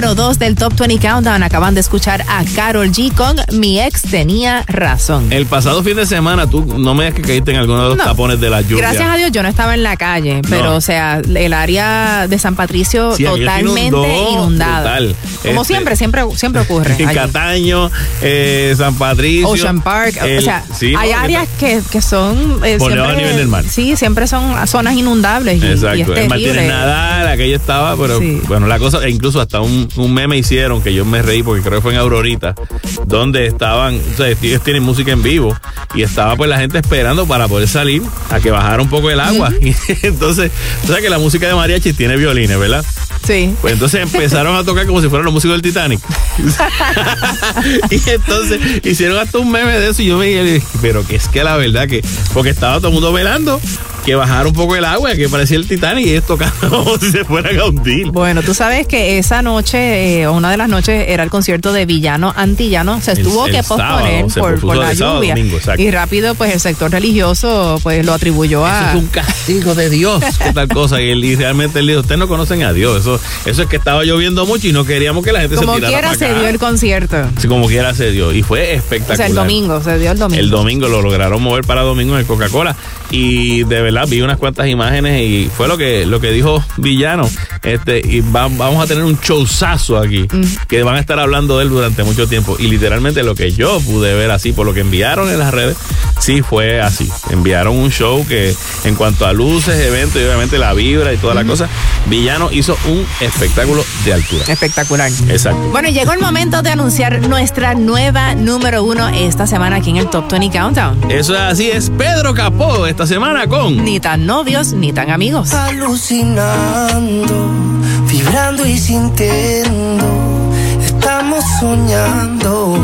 número 2 del Top 20 Countdown acaban de escuchar a Carol G con Mi ex tenía razón. El pasado fin de semana tú no me digas que caíste en alguno de los No. tapones de la lluvia. Gracias a Dios yo no estaba en la calle, pero o sea, el área de San Patricio Sí, totalmente inundada. Como Este, siempre, siempre, siempre ocurre. En allí. Cataño, eh, San Patricio. Ocean Park, o sea, sí, hay áreas que, que son eh, siempre- del nivel del mar. Sí, siempre son zonas inundables y, y Exacto, es el Martínez. Nadal, aquello estaba, pero bueno, la cosa, e incluso hasta un, un meme hicieron que yo me reí porque creo que fue en Aurorita, donde estaban, o sea, ellos tienen música en vivo y estaba pues la gente esperando para poder salir a que bajara un poco el agua. Y entonces, tú sabes que la música de mariachi tiene violines, ¿verdad? Sí. Pues entonces empezaron a tocar como si fueran los músicos del Titanic. y entonces hicieron hasta un meme de eso y yo me dije, pero que es que la verdad que, porque estaba todo el mundo velando que bajara un poco el agua, que parecía el Titanic y tocando como si se fueran a hundir. Bueno, tú sabes que esa noche, eh, o una de las noches, era el concierto de Villano Antillano. Se El- tuvo el que posponer sábado, por, la sábado lluvia. domingo, y rápido, pues el sector religioso pues lo atribuyó Eso a. es un castigo de Dios, qué tal cosa. Y, él, y realmente él dijo, ustedes no conocen a Dios. Eso, eso es que estaba lloviendo mucho y no queríamos que la gente Como se tirara quiera para se dio el concierto. Sí, como quiera se dio. Y fue espectacular. O sea, el domingo, se dio el domingo. El domingo lo lograron mover para domingo en el Coca-Cola. Y de ¿verdad? Vi unas cuantas imágenes y fue lo que, lo que dijo Villano. Este, y va- vamos a tener un showzazo aquí, que van a estar hablando de él durante mucho tiempo. Y literalmente lo que yo pude ver así, por lo que enviaron en las redes, sí fue así. Enviaron un show que en cuanto a luces, eventos y obviamente la vibra y toda la cosa, Villano hizo un espectáculo de altura. Espectacular. Exacto. Bueno, llegó el momento de anunciar nuestra nueva número uno esta semana aquí en el Top 20 Countdown. Eso es así, es Pedro Capó esta semana con... Ni tan novios ni tan amigos. Alucinando, vibrando y sintiendo. Estamos soñando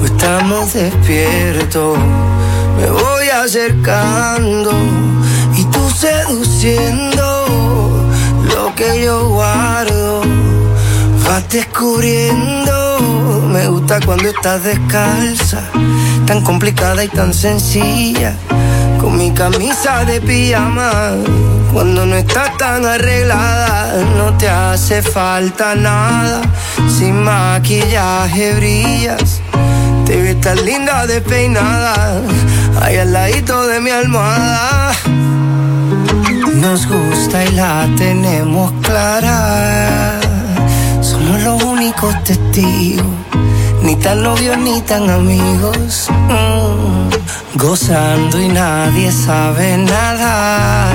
o estamos despiertos. Me voy acercando y tú seduciendo lo que yo guardo. Vas descubriendo, me gusta cuando estás descalza, tan complicada y tan sencilla, con mi camisa de pijama. Cuando no estás tan arreglada, no te hace falta nada, sin maquillaje brillas. Te ves tan linda despeinada, ahí al ladito de mi almohada. Nos gusta y la tenemos clara. Somos los únicos testigos, ni tan novios ni tan amigos. Mm, Gozando y nadie sabe nada.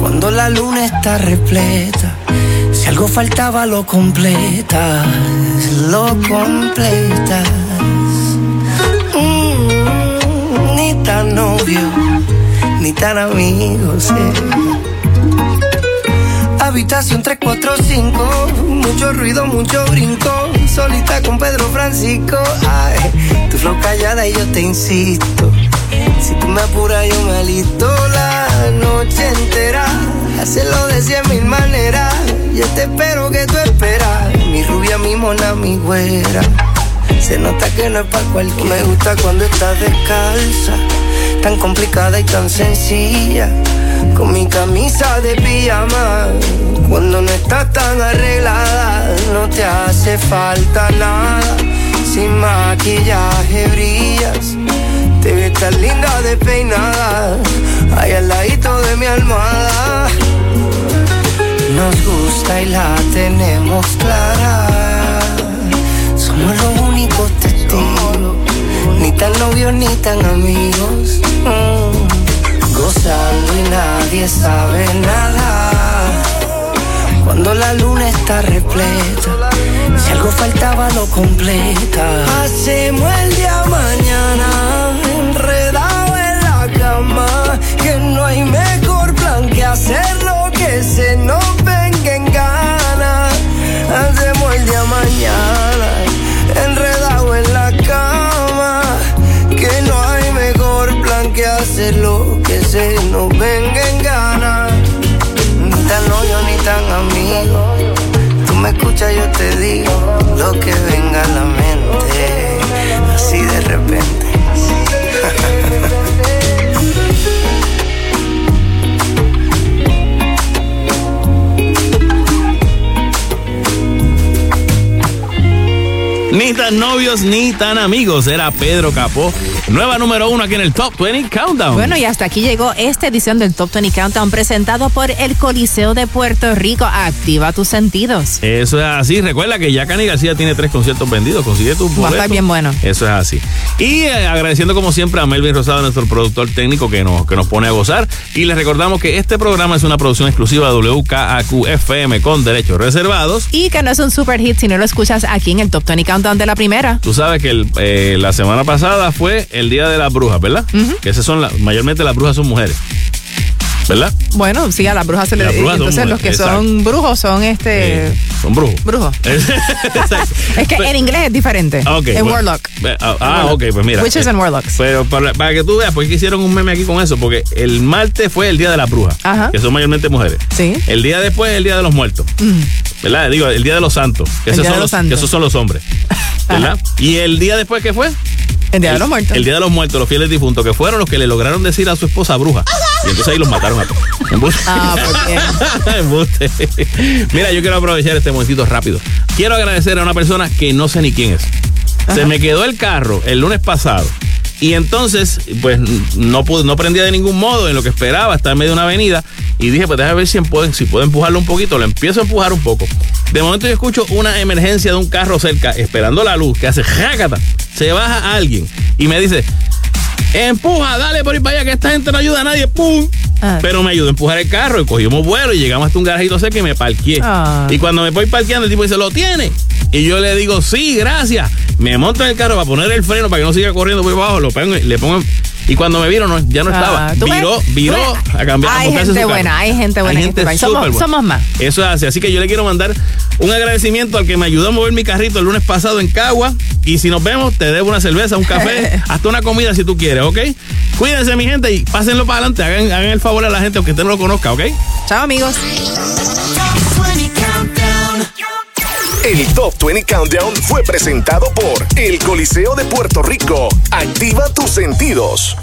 Cuando la luna está repleta, si algo faltaba lo completas, lo completas. Mm, ni tan novio, ni tan amigos. eh. Habitación 345, mucho ruido, mucho brinco. Solita con Pedro Francisco. Flow callada y yo te insisto. Si tú me apuras, yo me alisto la noche entera. Hacerlo de cien mil maneras. Yo te espero que tú esperas. Mi rubia, mi mona, mi güera. Se nota que no es para cualquiera. Me gusta cuando estás descalza, tan complicada y tan sencilla. Con mi camisa de pijama, cuando no estás tan arreglada, no te hace falta nada. Sin maquillaje ahí al ladito de mi almohada. Nos gusta y la tenemos clara. Somos los únicos testigos, ni tan novios ni tan amigos. Mm, Gozando y nadie sabe nada. Cuando la luna está repleta, si algo faltaba lo completa. Hacemos el día mañana, que no hay mejor plan que hacerlo que se nos venga en gana. Hacemos el día mañana, enredado en la cama, que no hay mejor plan que hacerlo que se nos venga en gana. Ni tan novio ni tan amigo. Tú me escuchas, yo te digo lo que venga a la mente, así de repente. Ni tan novios ni tan amigos. Era Pedro Capó. Nueva número uno aquí en el Top 20 Countdown. Bueno, y hasta aquí llegó esta edición del Top 20 Countdown presentado por el Coliseo de Puerto Rico. Activa tus sentidos. Eso es así. Recuerda que ya Cani García tiene tres conciertos vendidos. Consigue tu Va a estar boleto. bien bueno. Eso es así. Y eh, agradeciendo como siempre a Melvin Rosado, nuestro productor técnico que nos, que nos pone a gozar. Y les recordamos que este programa es una producción exclusiva de WKAQ FM con derechos reservados. Y que no es un super hit si no lo escuchas aquí en el Top 20 Countdown de la primera. Tú sabes que el, eh, la semana pasada fue el Día de las Brujas, ¿verdad? Que esas son, la- mayormente las brujas son mujeres. ¿Verdad? Bueno, sí, a las brujas se le Las brujas son Entonces, los que son brujos son este. Son brujos. Brujos. Es que en inglés es diferente. Ah, ok, en bueno. Warlock. Ah, ah, ok, pues mira. Witches Eh, and Warlocks. Pero para, para que tú veas, porque hicieron un meme aquí con eso, porque el martes fue el Día de las Brujas, Ajá. que son mayormente mujeres. Sí. El día después es el Día de los Muertos, Mm. ¿verdad? Digo, el Día de los Santos, que, El esos, Día son de los los, Santos. que esos son los hombres, ¿verdad? Y el día después, ¿qué fue? El Día de los Muertos. El Día de los Muertos, los fieles difuntos, que fueron los que le lograron decir a su esposa bruja. Y entonces ahí los mataron a todos. Embuste. Ah, pues Embuste. Mira, yo quiero aprovechar este momentito rápido. Quiero agradecer a una persona que no sé ni quién es. Se me quedó el carro el lunes pasado Y entonces, pues no no prendía de ningún modo en lo que esperaba, estaba en medio de una avenida. Y dije, pues déjame ver si puedo, si puedo empujarlo un poquito. Lo empiezo a empujar un poco. De momento yo escucho una emergencia de un carro cerca, esperando la luz, que hace jácata. Se baja alguien y me dice, empuja, dale por ahí para allá, que esta gente no ayuda a nadie. ¡Pum! Ah. Pero me ayudó a empujar el carro y cogimos vuelo y llegamos hasta un garajito cerca y me parqué. Ah. Y cuando me voy parqueando, el tipo dice, ¿lo tiene? Y yo le digo, sí, gracias. Me monto en el carro para poner el freno para que no siga corriendo por abajo, lo pongo, le pongo. Y cuando me vieron, no, ya no estaba. Ah, ¿tú ves? Viró, viró a cambiar. Hay gente su carro. buena, hay gente buena Hay en este gente país. Somos, buena. somos más. Eso es así. Así que yo le quiero mandar un agradecimiento al que me ayudó a mover mi carrito el lunes pasado en Cagua. Y si nos vemos, te debo una cerveza, un café, hasta una comida si tú quieres, ¿ok? Cuídense, mi gente, y pásenlo para adelante. Hagan, hagan el favor a la gente, aunque usted no lo conozca, ¿ok? Chao, amigos. El Top 20 Countdown fue presentado por El Coliseo de Puerto Rico. Activa tus sentidos.